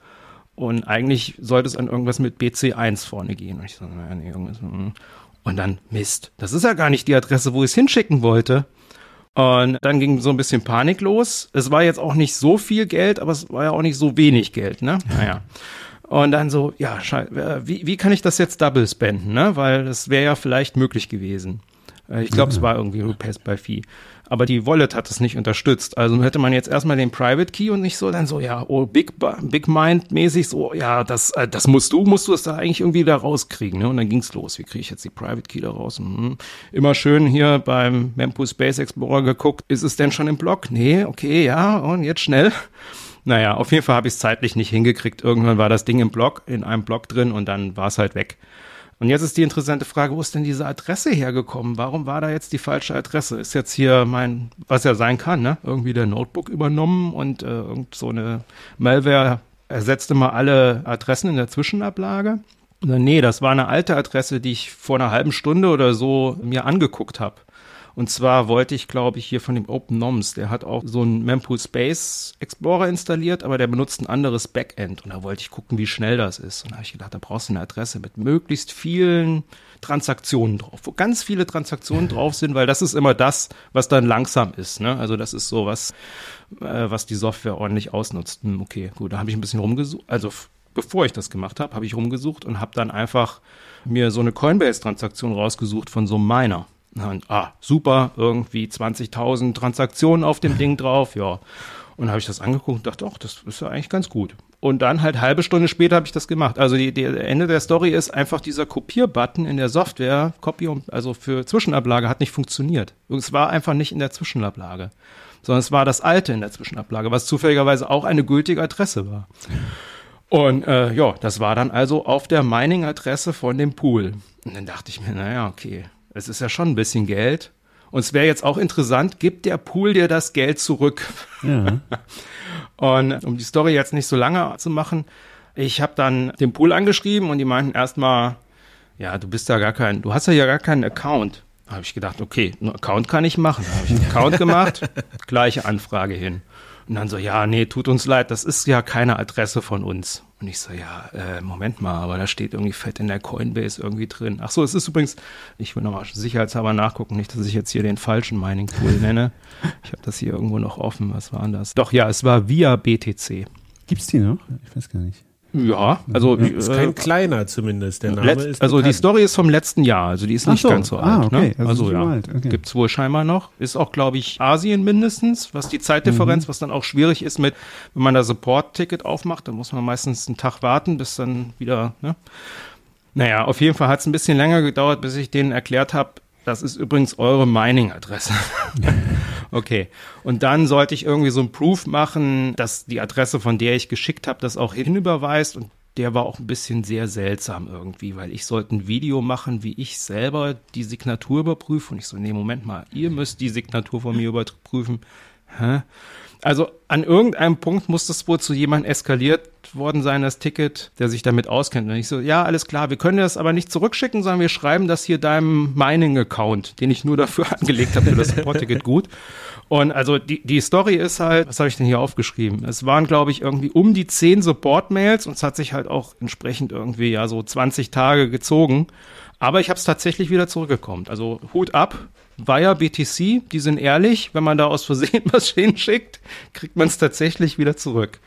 Und eigentlich sollte es an irgendwas mit BC1 vorne gehen. Und ich so, nee, irgendwas. mm. Und dann, Mist, das ist ja gar nicht die Adresse, wo ich es hinschicken wollte. Und dann ging so ein bisschen Panik los. Es war jetzt auch nicht so viel Geld, aber es war ja auch nicht so wenig Geld, ne? Naja. Und dann so, ja, scheiße, wie, wie kann ich das jetzt double spenden, ne? Weil das wäre ja vielleicht möglich gewesen. Äh, Ich glaube, es war irgendwie Request by Fee. Aber die Wallet hat es nicht unterstützt. Also hätte man jetzt erstmal den Private Key und nicht so dann so, ja, oh, Big, Big Mind mäßig so, ja, das, äh, das musst du, musst du es da eigentlich irgendwie da rauskriegen. Ne? Und dann ging's los. Wie kriege ich jetzt die Private Key da raus? Hm. Immer schön hier beim Mempo Space Explorer geguckt, ist es denn schon im Block? Nee, okay, ja, und jetzt schnell. Naja, auf jeden Fall habe ich es zeitlich nicht hingekriegt. Irgendwann war das Ding im Block, in einem Block drin und dann war es halt weg. Und jetzt ist die interessante Frage, wo ist denn diese Adresse hergekommen? Warum war da jetzt die falsche Adresse? Ist jetzt hier mein, was ja sein kann, ne? Irgendwie der Notebook übernommen und äh, irgend so eine Malware ersetzte mal alle Adressen in der Zwischenablage? Nee, das war eine alte Adresse, die ich vor einer halben Stunde oder so mir angeguckt habe. Und zwar wollte ich, glaube ich, hier von dem OpenNoms, der hat auch so einen Mempool Space Explorer installiert, aber der benutzt ein anderes Backend. Und da wollte ich gucken, wie schnell das ist. Und da habe ich gedacht, da brauchst du eine Adresse mit möglichst vielen Transaktionen drauf, wo ganz viele Transaktionen drauf sind, weil das ist immer das, was dann langsam ist. Ne? Also das ist so was, äh, was die Software ordentlich ausnutzt. Hm, okay, gut, da habe ich ein bisschen rumgesucht. Also bevor ich das gemacht habe, habe ich rumgesucht und habe dann einfach mir so eine Coinbase-Transaktion rausgesucht von so einem Miner. Und, ah, super, irgendwie 20.000 Transaktionen auf dem Ding drauf, ja. Und habe ich das angeguckt und dachte, ach, das ist ja eigentlich ganz gut. Und dann halt halbe Stunde später habe ich das gemacht. Also die, die Ende der Story ist einfach dieser Kopierbutton in der Software, Copy und also für Zwischenablage hat nicht funktioniert. Es war einfach nicht in der Zwischenablage, sondern es war das alte in der Zwischenablage, was zufälligerweise auch eine gültige Adresse war. Und äh, ja, das war dann also auf der Mining-Adresse von dem Pool. Und dann dachte ich mir, naja, okay, es ist ja schon ein bisschen Geld. Und es wäre jetzt auch interessant, gibt der Pool dir das Geld zurück? Ja. Und um die Story jetzt nicht so lange zu machen, ich habe dann den Pool angeschrieben und die meinten erstmal, ja, du bist ja gar kein, du hast ja gar keinen Account. Da habe ich gedacht, okay, einen Account kann ich machen. Da habe ich einen Account gemacht, gleiche Anfrage hin. Und dann so, ja, nee, tut uns leid, das ist ja keine Adresse von uns. Und ich so, ja, äh, Moment mal, aber da steht irgendwie fett in der Coinbase irgendwie drin. Ach so, es ist übrigens, ich will nochmal sicherheitshalber nachgucken, nicht, dass ich jetzt hier den falschen Mining Pool nenne. Ich habe das hier irgendwo noch offen. Was war das? Doch, ja, es war via BTC. Gibt's die noch? Ich weiß gar nicht. Ja, also Ist kein äh, kleiner zumindest, der Name ist also die bekannt. Story ist vom letzten Jahr, also die ist Ach nicht so, ganz so ah, alt. okay, Ne? also Also ja, alt, okay. gibt's wohl scheinbar noch. Ist auch, glaube ich, Asien mindestens, was die Zeitdifferenz, Mhm. was dann auch schwierig ist mit, wenn man da Support-Ticket aufmacht, dann muss man meistens einen Tag warten, bis dann wieder, ne? Naja, auf jeden Fall hat es ein bisschen länger gedauert, bis ich denen erklärt habe, das ist übrigens eure Mining-Adresse. okay. Und dann sollte ich irgendwie so ein Proof machen, dass die Adresse, von der ich geschickt habe, das auch hinüberweist. Und der war auch ein bisschen sehr seltsam irgendwie, weil ich sollte ein Video machen, wie ich selber die Signatur überprüfe. Und ich so, nee, Moment mal, ihr müsst die Signatur von mir überprüfen. Hä? Also an irgendeinem Punkt muss das wohl zu jemandem eskaliert worden sein, das Ticket, der sich damit auskennt. Und ich so, ja, alles klar, wir können das aber nicht zurückschicken, sondern wir schreiben das hier deinem Mining-Account, den ich nur dafür angelegt habe für das Support-Ticket gut. Und also die, die Story ist halt, was habe ich denn hier aufgeschrieben? Es waren, glaube ich, irgendwie um die zehn Support-Mails und es hat sich halt auch entsprechend irgendwie ja so 20 Tage gezogen. Aber ich habe es tatsächlich wieder zurückgekommen. Also Hut ab, via BTC, die sind ehrlich, wenn man da aus Versehen was hinschickt, kriegt man es tatsächlich wieder zurück.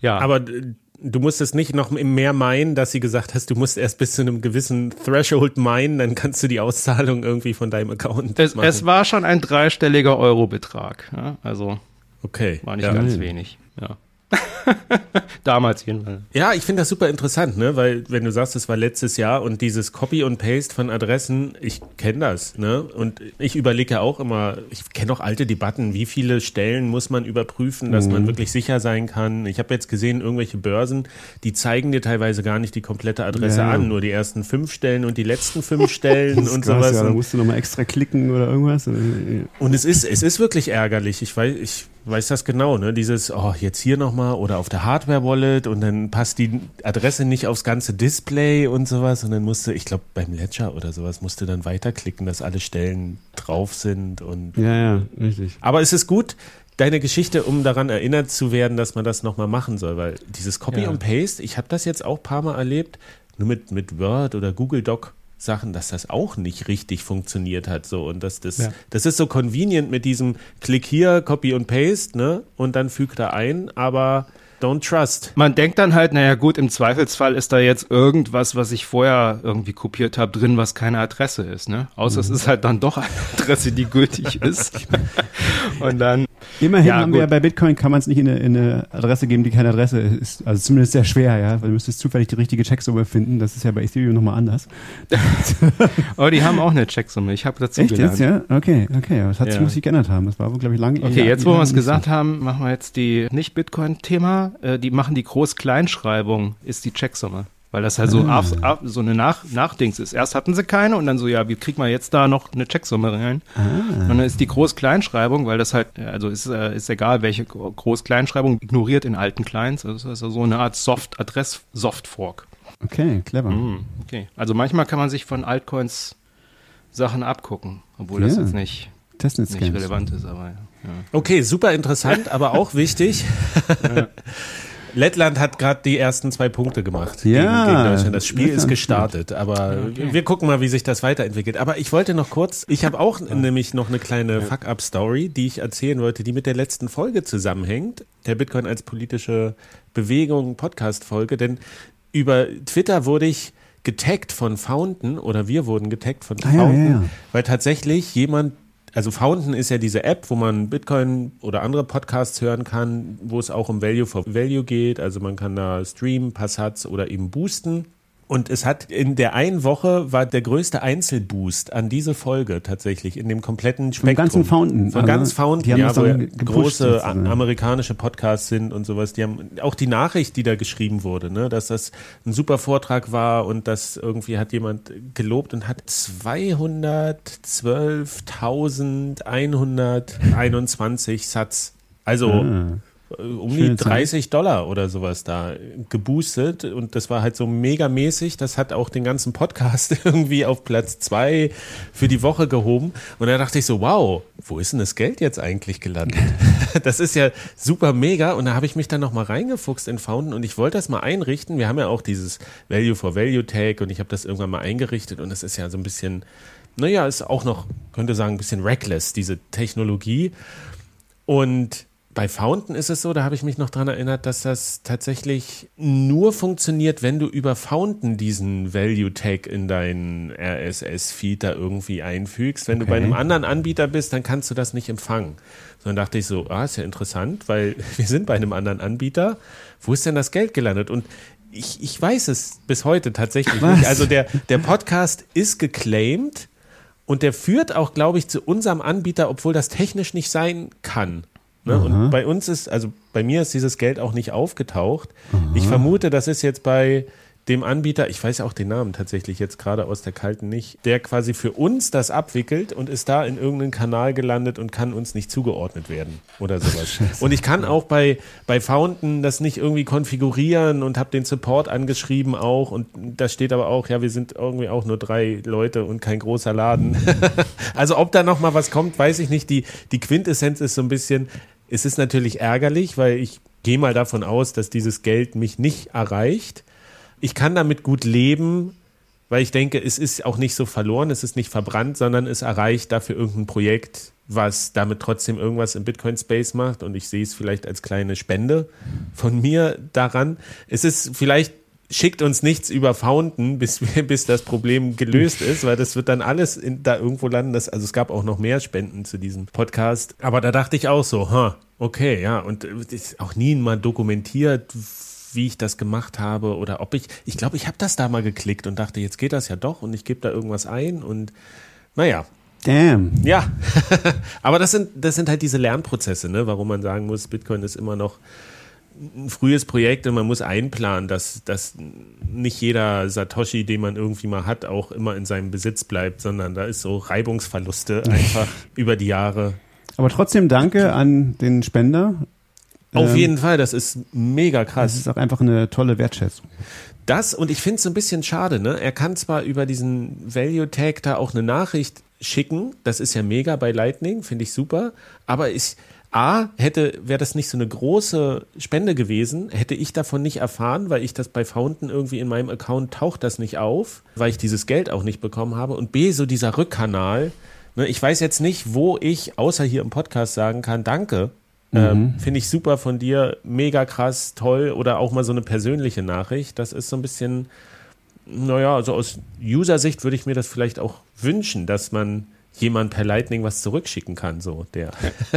Ja, Aber du musstest nicht noch mehr meinen, dass sie gesagt hast, du musst erst bis zu einem gewissen Threshold meinen, dann kannst du die Auszahlung irgendwie von deinem Account es, machen. es war schon ein dreistelliger Eurobetrag. Ja, also okay. war nicht ja. ganz wenig. Ja. Damals jedenfalls. Ja, ich finde das super interessant, ne? Weil wenn du sagst, es war letztes Jahr und dieses Copy und Paste von Adressen, ich kenne das, ne? Und ich überlege ja auch immer, ich kenne auch alte Debatten, wie viele Stellen muss man überprüfen, dass man wirklich sicher sein kann. Ich habe jetzt gesehen, irgendwelche Börsen, die zeigen dir teilweise gar nicht die komplette Adresse Ja, ja. an, nur die ersten fünf Stellen und die letzten fünf Stellen Das und krass, sowas. Ja, da musst du nochmal extra klicken oder irgendwas. Und es ist, es ist wirklich ärgerlich. Ich weiß, ich weiß das genau, ne? Dieses, oh, jetzt hier nochmal oder auf der Hardware-Wallet und dann passt die Adresse nicht aufs ganze Display und sowas und dann musste, ich glaube beim Ledger oder sowas, musste dann weiterklicken, dass alle Stellen drauf sind und. Ja, ja, richtig. Aber es ist gut, deine Geschichte, um daran erinnert zu werden, dass man das nochmal machen soll, weil dieses Copy Ja. und Paste, ich habe das jetzt auch ein paar Mal erlebt, nur mit, mit Word oder Google Doc. Sachen, dass das auch nicht richtig funktioniert hat, so und dass das, Ja. das ist so convenient mit diesem Klick hier, Copy und Paste, ne, und dann fügt er ein, aber don't trust. Man denkt dann halt, naja gut, im Zweifelsfall ist da jetzt irgendwas, was ich vorher irgendwie kopiert habe, drin, was keine Adresse ist. Ne? Außer es ist halt dann doch eine Adresse, die gültig ist. Und dann, Immerhin Ja, haben wir ja gut. bei Bitcoin kann man es nicht in eine, in eine Adresse geben, die keine Adresse ist. Also zumindest sehr schwer, ja. Weil du müsstest zufällig die richtige Checksumme finden. Das ist ja bei Ethereum nochmal anders. oh, die haben auch eine Checksumme. Ich habe dazu Echt gelernt. jetzt, ja? Okay, okay. Das hat sich, Ja. muss sich geändert haben. Das war wohl, glaube ich, lange. Okay, jetzt wo wir es gesagt haben, machen wir jetzt die Nicht-Bitcoin-Thema. Äh, die machen die Groß-Kleinschreibung, ist die Checksumme. Weil das halt so, Ah. auf, auf, so eine Nach Nachdings ist. Erst hatten sie keine und dann so, ja, wie kriegen wir jetzt da noch eine Checksumme rein? Ah. Und dann ist die Groß-Kleinschreibung, weil das halt, äh, also ist, äh, ist egal, welche Gro- Groß-Kleinschreibung ignoriert in alten Clients. Also das ist also so eine Art Soft-Adress-Soft-Fork. Okay, clever. Hm, okay. Also manchmal kann man sich von Altcoins Sachen abgucken, obwohl das Ja. jetzt nicht, Testnet nicht relevant ist, aber ja. ja. Okay, super interessant, aber auch wichtig. Lettland hat gerade die ersten zwei Punkte gemacht Ja, gegen, gegen Deutschland. Das Spiel Lettland ist gestartet, aber wir gucken mal, wie sich das weiterentwickelt. Aber ich wollte noch kurz, ich habe auch nämlich noch eine kleine Fuck-up-Story, die ich erzählen wollte, die mit der letzten Folge zusammenhängt. Der Bitcoin als politische Bewegung Podcast-Folge, denn über Twitter wurde ich getaggt von Fountain oder wir wurden getaggt von Ah, ja, Fountain, ja, ja. weil tatsächlich jemand, also Fountain ist ja diese App, wo man Bitcoin oder andere Podcasts hören kann, wo es auch um Value for Value geht. Also man kann da streamen, Passats oder eben boosten. Und es hat in der einen Woche war der größte Einzelboost an diese Folge tatsächlich in dem kompletten Spektrum. ganzen Fountain, Von also, ganz Fountain, die haben ja, wo ja große sozusagen. amerikanische Podcasts sind und sowas. Die haben auch die Nachricht, die da geschrieben wurde, ne, dass das ein super Vortrag war und das irgendwie hat jemand gelobt und hat 212.121 Satz. Also Ah. Äh, um Schöne die Zahl. 30 Dollar oder sowas da geboostet und das war halt so megamäßig. Das hat auch den ganzen Podcast irgendwie auf Platz zwei für die Woche gehoben. Und da dachte ich so, wow, wo ist denn das Geld jetzt eigentlich gelandet? das ist ja super mega. Und da habe ich mich dann nochmal reingefuchst in Fountain und ich wollte das mal einrichten. Wir haben ja auch dieses Value for Value Tag und ich habe das irgendwann mal eingerichtet und es ist ja so ein bisschen, naja, ist auch noch, könnte sagen, ein bisschen reckless, diese Technologie. Und bei Fountain ist es so, da habe ich mich noch dran erinnert, dass das tatsächlich nur funktioniert, wenn du über Fountain diesen Value Tag in deinen RSS-Feed da irgendwie einfügst. Wenn du bei Okay. einem anderen Anbieter bist, dann kannst du das nicht empfangen. So, dann dachte ich so, ah, ist ja interessant, weil wir sind bei einem anderen Anbieter. Wo ist denn das Geld gelandet? Und ich, ich weiß es bis heute tatsächlich Was? nicht. Also der, der Podcast ist geclaimed und der führt auch, glaube ich, zu unserem Anbieter, obwohl das technisch nicht sein kann. Ne? Und bei uns ist, also bei mir ist dieses Geld auch nicht aufgetaucht. Ich vermute, das ist jetzt bei dem Anbieter, ich weiß auch den Namen tatsächlich jetzt gerade aus der kalten nicht, der quasi für uns das abwickelt und ist da in irgendeinen Kanal gelandet und kann uns nicht zugeordnet werden oder sowas. und ich kann auch bei, bei Fountain das nicht irgendwie konfigurieren und habe den Support angeschrieben auch und da steht aber auch, ja, wir sind irgendwie auch nur drei Leute und kein großer Laden. also ob da noch mal was kommt, weiß ich nicht. Die, die Quintessenz ist so ein bisschen, es ist natürlich ärgerlich, weil ich gehe mal davon aus, dass dieses Geld mich nicht erreicht. Ich kann damit gut leben, weil ich denke, es ist auch nicht so verloren, es ist nicht verbrannt, sondern es erreicht dafür irgendein Projekt, was damit trotzdem irgendwas im Bitcoin-Space macht und ich sehe es vielleicht als kleine Spende von mir daran. Es ist vielleicht schickt uns nichts über Fountain, bis, bis das Problem gelöst ist, weil das wird dann alles in, da irgendwo landen. Das, also es gab auch noch mehr Spenden zu diesem Podcast. Aber da dachte ich auch so, ha, okay, ja. Und äh, ist auch nie mal dokumentiert, wie ich das gemacht habe oder ob ich, ich glaube, ich habe das da mal geklickt und dachte, jetzt geht das ja doch und ich gebe da irgendwas ein und naja, Damn. ja, aber das sind, das sind halt diese Lernprozesse, ne? warum man sagen muss, Bitcoin ist immer noch ein frühes Projekt und man muss einplanen, dass, dass nicht jeder Satoshi, den man irgendwie mal hat, auch immer in seinem Besitz bleibt, sondern da ist so Reibungsverluste einfach über die Jahre. Aber trotzdem danke an den Spender. Auf Ähm, jeden Fall, das ist mega Das krass. ist auch einfach eine tolle Wertschätzung. Das und ich finde es so ein bisschen schade, ne? Er kann zwar über diesen Value Tag da auch eine Nachricht schicken, das ist ja mega bei Lightning, finde ich super, aber ich A, hätte, wäre das nicht so eine große Spende gewesen, hätte ich davon nicht erfahren, weil ich das bei Fountain irgendwie in meinem Account taucht das nicht auf, weil ich dieses Geld auch nicht bekommen habe. Und B, so dieser Rückkanal, ne, ich weiß jetzt nicht, wo ich außer hier im Podcast sagen kann, danke. Ähm, Finde ich super von dir, mega krass, toll oder auch mal so eine persönliche Nachricht. Das ist so ein bisschen, naja, also aus User-Sicht würde ich mir das vielleicht auch wünschen, dass man jemand per Lightning was zurückschicken kann, so der.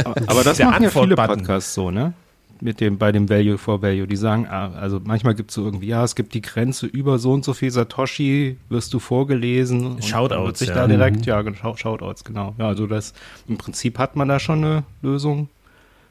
Aber das Der machen ja viele. Podcasts so, ne? Mit dem, bei dem Value for Value. Die sagen, ah, also manchmal gibt es so irgendwie, ja, es gibt die Grenze über so und so viel Satoshi, wirst du vorgelesen. und Shoutouts, wird sich ja. da direkt, ja, genau, Shoutouts, genau. Ja, also das, im Prinzip hat man da schon eine Lösung,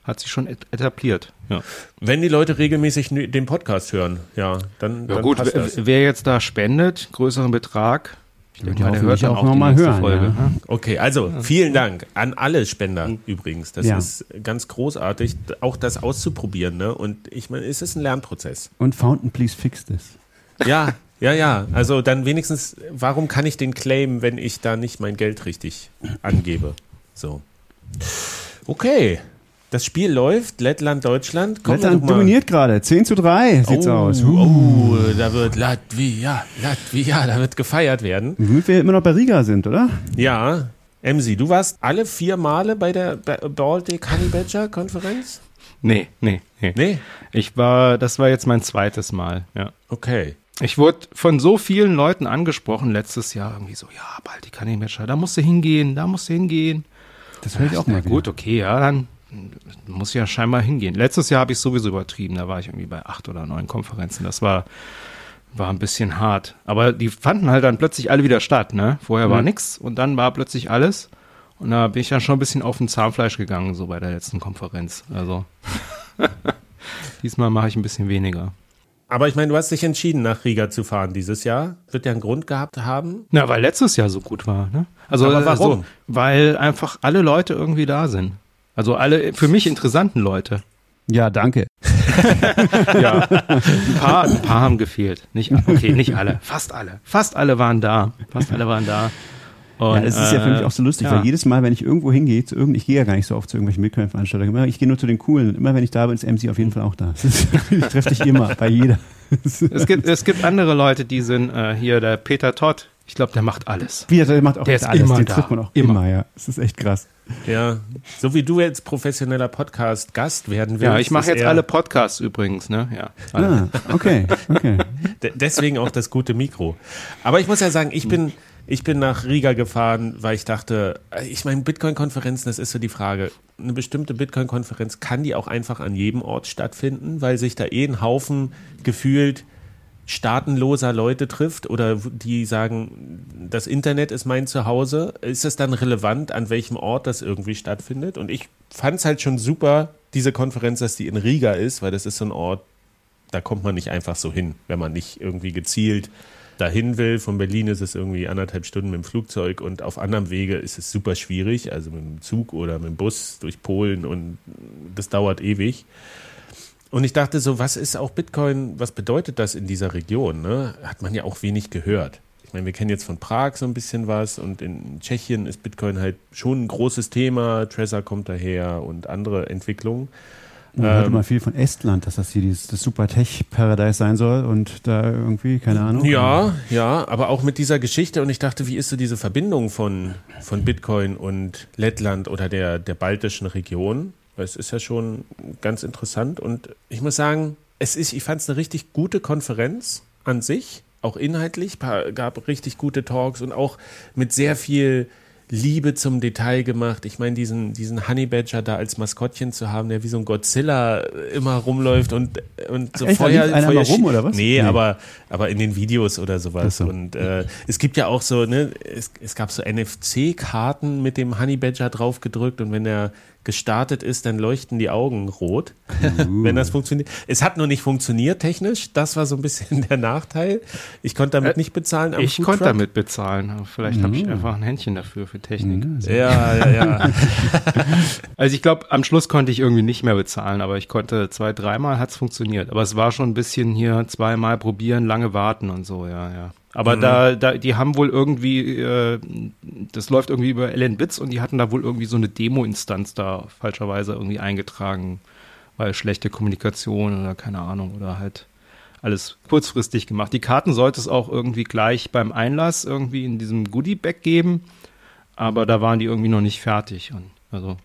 hat sich schon et etabliert. Ja, Wenn die Leute regelmäßig den Podcast hören, ja, dann, ja dann gut, passt wer, das. wer jetzt da spendet, größeren Betrag, ich denke die mal, der hört dann auch noch die mal hören, Folge. ja. ne? Okay, also vielen Dank an alle Spender übrigens. Das Ja. ist ganz großartig, auch das auszuprobieren. Ne? Und ich meine, es ist ein Lernprozess. Und Fountain, please fix this. Ja, ja, ja. Also dann wenigstens, warum kann ich den claimen, wenn ich da nicht mein Geld richtig angebe? So. Okay. Das Spiel läuft, Lettland, Deutschland. Wir Lettland dominiert gerade. 10 zu 3 sieht's oh, aus. Oh, da wird Latvia, Latvia, da wird gefeiert werden. Wie wir immer noch bei Riga sind, oder? Ja, Emsi, du warst alle vier Male bei der Ba- Baltic Honey Badger Konferenz? Nee, nee, nee. Nee. Ich war, das war jetzt mein zweites Mal, ja. Okay. Ich wurde von so vielen Leuten angesprochen letztes Jahr, irgendwie so, ja, bald die Kandimatcher, da musst du hingehen, da musst du hingehen. Das höre ich auch mal gut, okay, ja, dann muss ja scheinbar hingehen. Letztes Jahr habe ich sowieso übertrieben, da war ich irgendwie bei acht oder neun Konferenzen. Das war, war ein bisschen hart. Aber die fanden halt dann plötzlich alle wieder statt, ne? Vorher war nix und dann war plötzlich alles. Und da bin ich dann schon ein bisschen auf den Zahnfleisch gegangen, so bei der letzten Konferenz. Also diesmal mache ich ein bisschen weniger. Aber ich meine, du hast dich entschieden, nach Riga zu fahren dieses Jahr. Wird ja einen Grund gehabt haben. Na, weil letztes Jahr so gut war, ne? Also Aber warum? So, weil einfach alle Leute irgendwie da sind. Also alle für mich interessanten Leute. Ja, danke. Ja, ein paar, ein paar haben gefehlt. Nicht, okay, nicht alle, fast alle. Fast alle waren da. Fast alle waren da. Und, ja, es ist ja für mich auch so lustig, ja. weil jedes Mal, wenn ich irgendwo hingehe, zu irgend, ich gehe ja gar nicht so oft zu irgendwelchen Bitcoin-Veranstaltungen, immer- ich gehe nur zu den coolen. Immer wenn ich da bin, ist MC auf jeden Fall auch da. Ist- Ich treffe dich immer, bei jeder. Es gibt, es gibt andere Leute, die sind äh, hier, der Peter Todd. Ich glaube, der macht alles. Wie, der macht auch Der ist alles, immer den da. trifft man auch Immer. immer. ja. Es ist echt krass. Ja. So wie du jetzt professioneller Podcast-Gast werden willst. Ja, ich mache jetzt alle Podcasts übrigens, ne? Ja. Ah, okay, okay. De- Deswegen auch das gute Mikro. Aber ich muss ja sagen, ich bin, ich bin nach Riga gefahren, weil ich dachte, ich meine, Bitcoin-Konferenzen, das ist so die Frage. Eine bestimmte Bitcoin-Konferenz, kann die auch einfach an jedem Ort stattfinden, weil sich da eh ein Haufen gefühlt staatenloser Leute trifft oder die sagen, das Internet ist mein Zuhause, ist es dann relevant, an welchem Ort das irgendwie stattfindet? Und ich fand es halt schon super, diese Konferenz, dass die in Riga ist, weil das ist so ein Ort, da kommt man nicht einfach so hin, wenn man nicht irgendwie gezielt dahin will. Von Berlin ist es irgendwie anderthalb Stunden mit dem Flugzeug und auf anderem Wege ist es super schwierig, also mit dem Zug oder mit dem Bus durch Polen und das dauert ewig. Und ich dachte so, was ist auch Bitcoin, was bedeutet das in dieser Region? Ne? Hat man ja auch wenig gehört. Ich meine, wir kennen jetzt von Prag so ein bisschen was und in Tschechien ist Bitcoin halt schon ein großes Thema. Trezor kommt daher und andere Entwicklungen. Man Ähm, hört immer viel von Estland, dass das hier dieses, das Super Tech-Paradise sein soll und da irgendwie, keine Ahnung. Ja, ja, aber auch mit dieser Geschichte und ich dachte, wie ist so diese Verbindung von, von Bitcoin und Lettland oder der, der baltischen Region? Weil Es ist ja schon ganz interessant und ich muss sagen, es ist, ich fand es eine richtig gute Konferenz an sich, auch inhaltlich, gab richtig gute Talks und auch mit sehr viel Liebe zum Detail gemacht. Ich meine, diesen, diesen Honey Badger da als Maskottchen zu haben, der wie so ein Godzilla immer rumläuft und, und so Echt? Da Feuer, einer Feuer rum, oder was? Nee, Nee. aber aber in den Videos oder sowas. So. Und äh, es gibt ja auch so, ne, es, es gab so NFC-Karten mit dem Honey Badger drauf gedrückt und wenn er gestartet ist, dann leuchten die Augen rot, wenn das funktioniert. Es hat nur nicht funktioniert technisch, das war so ein bisschen der Nachteil. Ich konnte damit Äh, nicht bezahlen am Ich Food konnte Truck. damit bezahlen. aber Vielleicht habe ich einfach ein Händchen dafür für Technik. Also, Ja, ja, ja. also ich glaube, am Schluss konnte ich irgendwie nicht mehr bezahlen, aber ich konnte zwei, dreimal hat's funktioniert. Aber es war schon ein bisschen hier zweimal probieren, lange warten und so, ja, ja. Aber Mhm. da, da, die haben wohl irgendwie, äh, das läuft irgendwie über LN Bits und die hatten da wohl irgendwie so eine Demo-Instanz da falscherweise irgendwie eingetragen, weil schlechte Kommunikation oder keine Ahnung oder halt alles kurzfristig gemacht. Die Karten sollte es auch irgendwie gleich beim Einlass irgendwie in diesem Goodie-Bag geben, aber da waren die irgendwie noch nicht fertig und also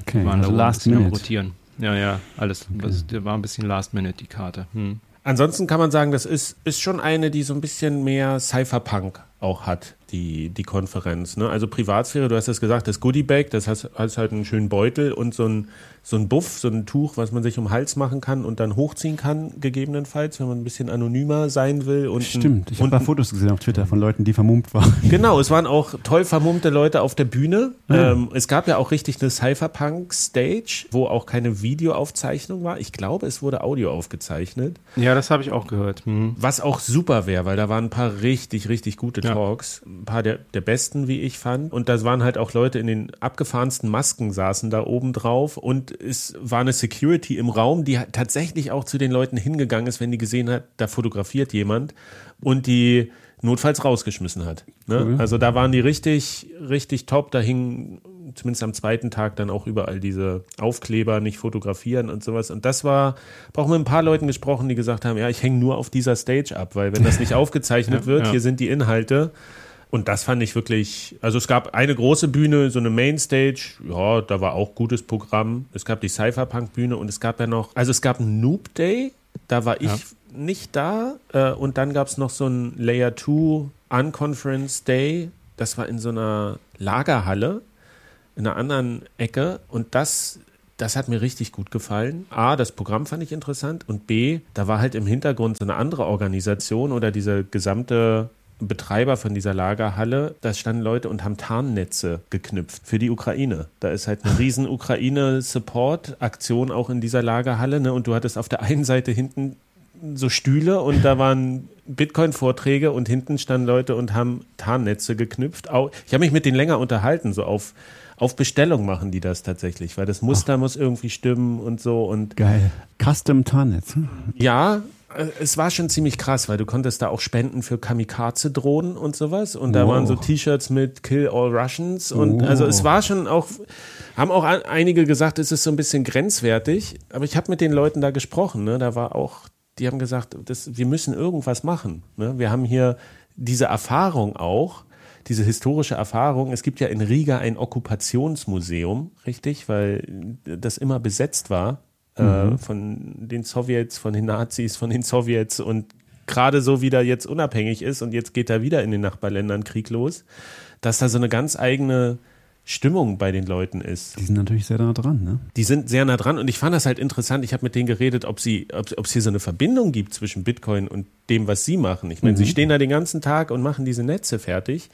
Okay, waren also da last minute. rotieren. Ja, ja, alles. Das, der war ein bisschen Last Minute, die Karte. Hm. Ansonsten kann man sagen, das ist, ist schon eine, die so ein bisschen mehr Cypherpunk auch hat, die, die Konferenz. Ne? Also Privatsphäre, du hast es gesagt, das Goodie Bag, das hast, hast halt einen schönen Beutel und so ein, so ein Buff, so ein Tuch, was man sich um den Hals machen kann und dann hochziehen kann, gegebenenfalls, wenn man ein bisschen anonymer sein will. Und Stimmt, ich habe Fotos gesehen auf Twitter von Leuten, die vermummt waren. Genau, es waren auch toll vermummte Leute auf der Bühne. Ja. Ähm, es gab ja auch richtig eine Cypherpunk-Stage, wo auch keine Videoaufzeichnung war. Ich glaube, es wurde Audio aufgezeichnet. Ja, das habe ich auch gehört. Hm. Was auch super wäre, weil da waren ein paar richtig, richtig gute Ja. Talks. Ein paar der, der besten, wie ich fand. Und da waren halt auch Leute in den abgefahrensten Masken saßen da oben drauf. Und es war eine Security im Raum, die tatsächlich auch zu den Leuten hingegangen ist, wenn die gesehen hat, da fotografiert jemand und die notfalls rausgeschmissen hat. Ne? Cool. Also da waren die richtig, richtig top. Da hingen zumindest am zweiten Tag dann auch überall diese Aufkleber, nicht fotografieren und sowas. Und das war, hab auch mit ein paar Leuten gesprochen, die gesagt haben, ja, ich hänge nur auf dieser Stage ab, weil wenn das nicht aufgezeichnet Ja, wird, ja. hier sind die Inhalte. Und das fand ich wirklich, also es gab eine große Bühne, so eine Mainstage, ja, da war auch gutes Programm. Es gab die Cypherpunk-Bühne und es gab ja noch, also es gab einen Noob Day, da war ich Ja. nicht da. Äh, und dann gab es noch so ein Layer 2 Unconference Day, das war in so einer Lagerhalle in einer anderen Ecke und das das hat mir richtig gut gefallen. A, das Programm fand ich interessant und B, da war halt im Hintergrund so eine andere Organisation oder dieser gesamte Betreiber von dieser Lagerhalle, da standen Leute und haben Tarnnetze geknüpft für die Ukraine. Da ist halt eine riesen Ukraine-Support-Aktion auch in dieser Lagerhalle. Ne? Und du hattest auf der einen Seite hinten so Stühle und da waren Bitcoin-Vorträge und hinten standen Leute und haben Tarnnetze geknüpft. Ich habe mich mit denen länger unterhalten, so auf, auf Bestellung machen die das tatsächlich, weil das Muster muss irgendwie stimmen und so und Geil. Custom Tarnnetz. hm? ja, äh, es war schon ziemlich krass, weil du konntest da auch spenden für Kamikaze-Drohnen und sowas. Und da Wow. waren so T-Shirts mit Kill All Russians. Und Oh. also es war schon auch, haben auch ein- einige gesagt, es ist so ein bisschen grenzwertig. Aber ich habe mit den Leuten da gesprochen. Ne? Da war auch, die haben gesagt, das, wir müssen irgendwas machen. Ne? Wir haben hier diese Erfahrung auch. Diese historische Erfahrung. Es gibt ja in Riga ein Okkupationsmuseum, richtig, weil das immer besetzt war äh, von den Sowjets, von den Nazis, von den Sowjets und gerade so wieder jetzt unabhängig ist und jetzt geht da wieder in den Nachbarländern Krieg los, dass da so eine ganz eigene Stimmung bei den Leuten ist. Die sind natürlich sehr nah dran, ne? Die sind sehr nah dran und ich fand das halt interessant. Ich habe mit denen geredet, ob sie, ob ob es hier so eine Verbindung gibt zwischen Bitcoin und dem, was sie machen. Ich meine, sie stehen da den ganzen Tag und machen diese Netze fertig.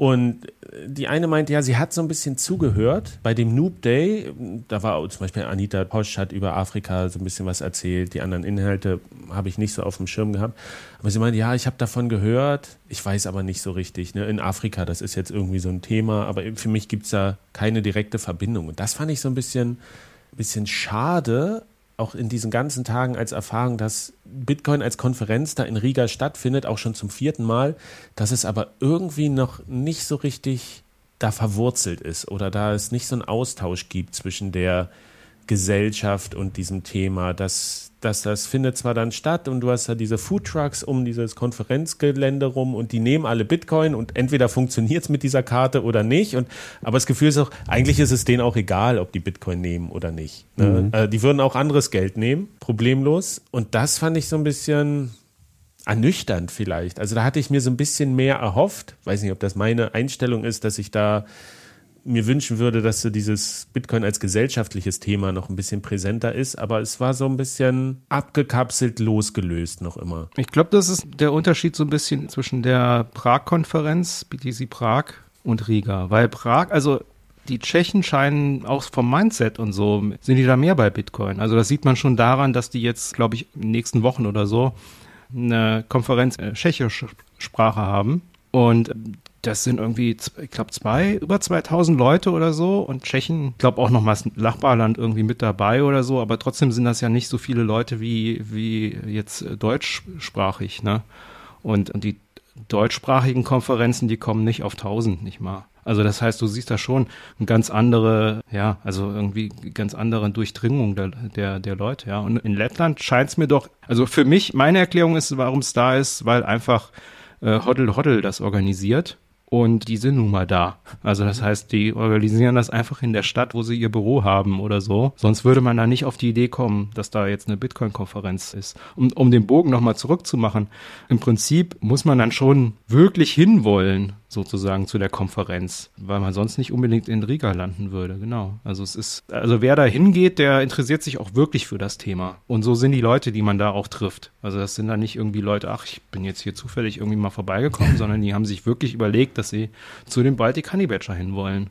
Und die eine meinte, ja, sie hat so ein bisschen zugehört bei dem Noob Day. Da war zum Beispiel Anita Posch hat über Afrika so ein bisschen was erzählt. Die anderen Inhalte habe ich nicht so auf dem Schirm gehabt. Aber sie meinte, ja, ich habe davon gehört. Ich weiß aber nicht so richtig. Ne? In Afrika, das ist jetzt irgendwie so ein Thema. Aber für mich gibt es da keine direkte Verbindung. Und das fand ich so ein bisschen, bisschen schade, auch in diesen ganzen Tagen als Erfahrung, dass Bitcoin als Konferenz da in Riga stattfindet, auch schon zum vierten Mal, dass es aber irgendwie noch nicht so richtig da verwurzelt ist oder da es nicht so einen Austausch gibt zwischen der Gesellschaft und diesem Thema. Das, das, das findet zwar dann statt und du hast da diese Foodtrucks um dieses Konferenzgelände rum und die nehmen alle Bitcoin und entweder funktioniert es mit dieser Karte oder nicht. Und, aber das Gefühl ist auch, eigentlich ist es denen auch egal, ob die Bitcoin nehmen oder nicht. Ne? Äh, die würden auch anderes Geld nehmen, problemlos. Und das fand ich so ein bisschen ernüchternd vielleicht. Also da hatte ich mir so ein bisschen mehr erhofft. Weiß nicht, ob das meine Einstellung ist, dass ich da mir wünschen würde, dass so dieses Bitcoin als gesellschaftliches Thema noch ein bisschen präsenter ist, aber es war so ein bisschen abgekapselt, losgelöst noch immer. Ich glaube, das ist der Unterschied so ein bisschen zwischen der Prag-Konferenz, BTC Prag und Riga. Weil Prag, also die Tschechen scheinen auch vom Mindset und so, sind die da mehr bei Bitcoin. Also das sieht man schon daran, dass die jetzt, glaube ich, in den nächsten Wochen oder so eine Konferenz äh, tschechische Sprache haben. Und das sind irgendwie, ich glaube, zwei, über 2000 Leute oder so und Tschechien, ich glaube auch noch mal das Nachbarland irgendwie mit dabei oder so, aber trotzdem sind das ja nicht so viele Leute wie, wie jetzt deutschsprachig, ne? Und, und die deutschsprachigen Konferenzen, die kommen nicht auf 1000, nicht mal. Also das heißt, du siehst da schon eine ganz andere, ja, also irgendwie ganz andere Durchdringung der, der, der Leute, ja. Und in Lettland scheint es mir doch, also für mich, meine Erklärung ist, warum es da ist, weil einfach äh, Hoddle Hoddle das organisiert und die sind nun mal da. Also das heißt, die organisieren das einfach in der Stadt, wo sie ihr Büro haben oder so. Sonst würde man da nicht auf die Idee kommen, dass da jetzt eine Bitcoin-Konferenz ist. Um, um den Bogen nochmal zurückzumachen, im Prinzip muss man dann schon wirklich hinwollen, sozusagen zu der Konferenz, weil man sonst nicht unbedingt in Riga landen würde. Genau. Also es ist, also wer da hingeht, der interessiert sich auch wirklich für das Thema. Und so sind die Leute, die man da auch trifft. Also das sind dann nicht irgendwie Leute, ach, ich bin jetzt hier zufällig irgendwie mal vorbeigekommen, sondern die haben sich wirklich überlegt, dass sie zu dem Baltic Honey Badger hinwollen.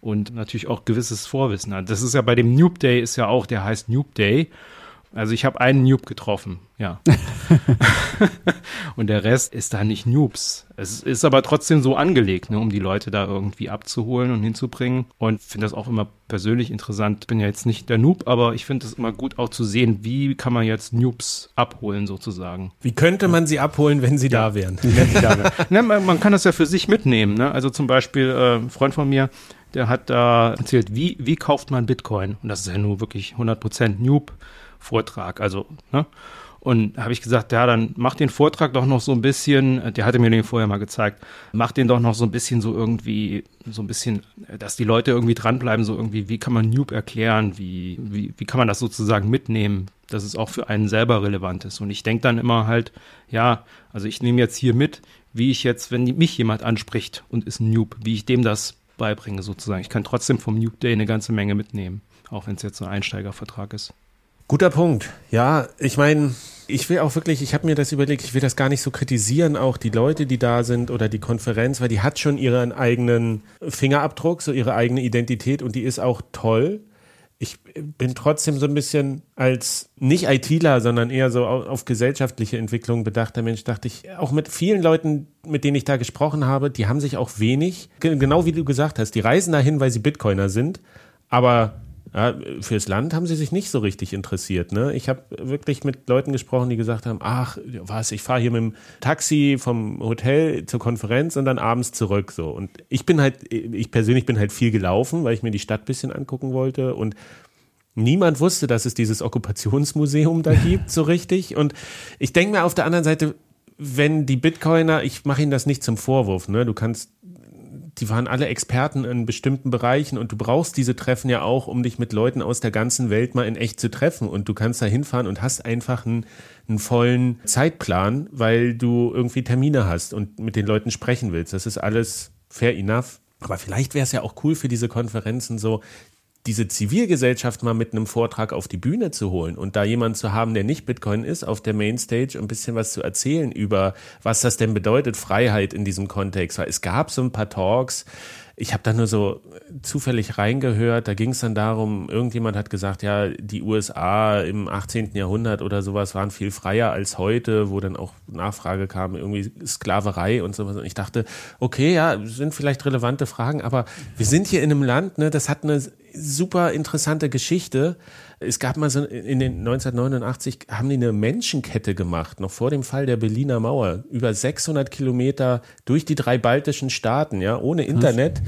Und natürlich auch gewisses Vorwissen. Das ist ja bei dem Noob Day ist ja auch, der heißt Noob Day. Also ich habe einen Noob getroffen, ja. und der Rest ist da nicht Noobs. Es ist aber trotzdem so angelegt, ne, um die Leute da irgendwie abzuholen und hinzubringen. Und finde das auch immer persönlich interessant. Ich bin ja jetzt nicht der Noob, aber ich finde es immer gut auch zu sehen, wie kann man jetzt Noobs abholen sozusagen. Wie könnte man sie abholen, wenn sie ja. da wären? Wenn sie da wären. ne, man, man, kann das ja für sich mitnehmen. Ne? Also zum Beispiel äh, ein Freund von mir, der hat da erzählt, wie, wie kauft man Bitcoin? Und das ist ja nur wirklich 100% Noob. Vortrag. Also, ne? Und habe ich gesagt, ja, dann mach den Vortrag doch noch so ein bisschen, der hatte mir den vorher mal gezeigt, mach den doch noch so ein bisschen so irgendwie, so ein bisschen, dass die Leute irgendwie dranbleiben, so irgendwie, wie kann man Noob erklären, wie, wie, wie kann man das sozusagen mitnehmen, dass es auch für einen selber relevant ist. Und ich denke dann immer halt, ja, also ich nehme jetzt hier mit, wie ich jetzt, wenn mich jemand anspricht und ist ein Noob, wie ich dem das beibringe sozusagen. Ich kann trotzdem vom Noob Day eine ganze Menge mitnehmen, auch wenn es jetzt so ein Einsteigervertrag ist. Guter Punkt. Ja, ich meine, ich will auch wirklich, ich habe mir das überlegt, ich will das gar nicht so kritisieren, auch die Leute, die da sind oder die Konferenz, weil die hat schon ihren eigenen Fingerabdruck, so ihre eigene Identität und die ist auch toll. Ich bin trotzdem so ein bisschen als nicht ITler, sondern eher so auf gesellschaftliche Entwicklung bedachter Mensch, dachte ich, auch mit vielen Leuten, mit denen ich da gesprochen habe, die haben sich auch wenig, genau wie du gesagt hast, die reisen dahin, weil sie Bitcoiner sind, aber ja, fürs Land haben sie sich nicht so richtig interessiert. Ne? Ich habe wirklich mit Leuten gesprochen, die gesagt haben, ach, was, ich fahre hier mit dem Taxi vom Hotel zur Konferenz und dann abends zurück. So. Und ich bin halt, ich persönlich bin halt viel gelaufen, weil ich mir die Stadt ein bisschen angucken wollte. Und niemand wusste, dass es dieses Okkupationsmuseum da gibt, so richtig. Und ich denke mir auf der anderen Seite, wenn die Bitcoiner, ich mache ihnen das nicht zum Vorwurf, ne? Du kannst die waren alle Experten in bestimmten Bereichen und du brauchst diese Treffen ja auch, um dich mit Leuten aus der ganzen Welt mal in echt zu treffen. Und du kannst da hinfahren und hast einfach einen, einen vollen Zeitplan, weil du irgendwie Termine hast und mit den Leuten sprechen willst. Das ist alles fair enough. Aber vielleicht wäre es ja auch cool für diese Konferenzen so, diese Zivilgesellschaft mal mit einem Vortrag auf die Bühne zu holen und da jemanden zu haben, der nicht Bitcoin ist, auf der Mainstage ein bisschen was zu erzählen über, was das denn bedeutet, Freiheit in diesem Kontext. Weil es gab so ein paar Talks, ich habe da nur so zufällig reingehört, da ging es dann darum, irgendjemand hat gesagt, ja, die USA im 18. Jahrhundert oder sowas waren viel freier als heute, wo dann auch Nachfrage kam, irgendwie Sklaverei und sowas. Und ich dachte, okay, ja, sind vielleicht relevante Fragen, aber wir sind hier in einem Land, ne, das hat eine super interessante Geschichte. Es gab mal so in den 1989 haben die eine Menschenkette gemacht, noch vor dem Fall der Berliner Mauer, über 600 Kilometer durch die drei baltischen Staaten, ja, ohne Internet.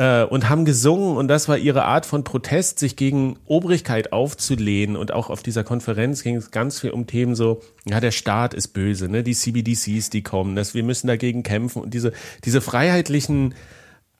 Äh, und haben gesungen und das war ihre Art von Protest, sich gegen Obrigkeit aufzulehnen und auch auf dieser Konferenz ging es ganz viel um Themen so, ja, der Staat ist böse, ne, die CBDCs, die kommen, dass wir müssen dagegen kämpfen und diese, diese freiheitlichen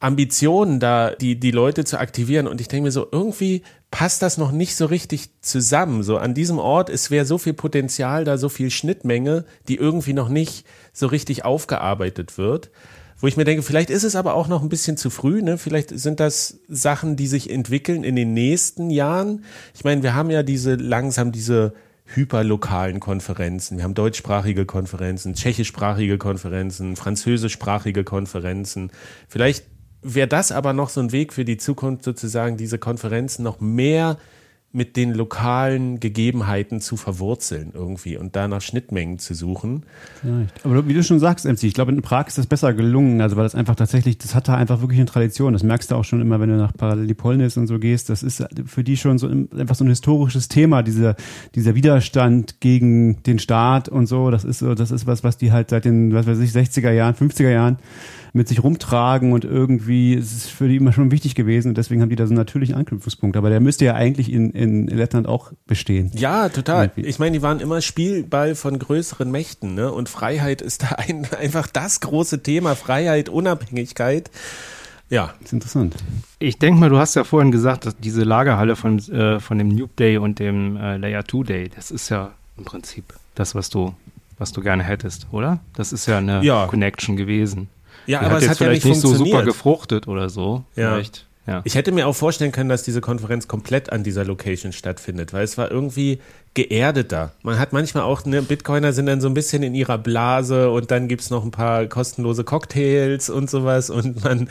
Ambitionen da, die, die Leute zu aktivieren. Und ich denke mir so, irgendwie passt das noch nicht so richtig zusammen. So an diesem Ort, es wäre so viel Potenzial da, so viel Schnittmenge, die irgendwie noch nicht so richtig aufgearbeitet wird. Wo ich mir denke, vielleicht ist es aber auch noch ein bisschen zu früh, ne? Vielleicht sind das Sachen, die sich entwickeln in den nächsten Jahren. Ich meine, wir haben ja diese langsam diese hyperlokalen Konferenzen. Wir haben deutschsprachige Konferenzen, tschechischsprachige Konferenzen, französischsprachige Konferenzen. Vielleicht wäre das aber noch so ein Weg für die Zukunft, sozusagen diese Konferenzen noch mehr mit den lokalen Gegebenheiten zu verwurzeln irgendwie und da nach Schnittmengen zu suchen. Vielleicht. Aber wie du schon sagst, MC, ich glaube, in Prag ist das besser gelungen, also weil das einfach tatsächlich, das hat da einfach wirklich eine Tradition. Das merkst du auch schon immer, wenn du nach Parallelipolnis und so gehst. Das ist für die schon so einfach so ein historisches Thema, dieser, dieser Widerstand gegen den Staat und so. Das ist so, das ist was, was die halt seit den, was weiß ich, 60er Jahren, 50er Jahren mit sich rumtragen und irgendwie ist es für die immer schon wichtig gewesen und deswegen haben die da so einen natürlichen Anknüpfungspunkt. Aber der müsste ja eigentlich in, in Lettland auch bestehen. Ja, total. Ich meine, die waren immer Spielball von größeren Mächten, ne? Und Freiheit ist da ein, einfach das große Thema. Freiheit, Unabhängigkeit. Ja. Das ist interessant. Ich denke mal, du hast ja vorhin gesagt, dass diese Lagerhalle von, äh, von dem Noob Day und dem äh, Layer 2 Day, das ist ja im Prinzip das, was du, was du gerne hättest, oder? Das ist ja eine Ja. Connection gewesen. Ja, Die aber hat es hat ja vielleicht nicht nicht so super gefruchtet oder so. Ja. Vielleicht. Ja. Ich hätte mir auch vorstellen können, dass diese Konferenz komplett an dieser Location stattfindet, weil es war irgendwie geerdeter. Man hat manchmal auch, ne, Bitcoiner sind dann so ein bisschen in ihrer Blase und dann gibt's noch ein paar kostenlose Cocktails und sowas und man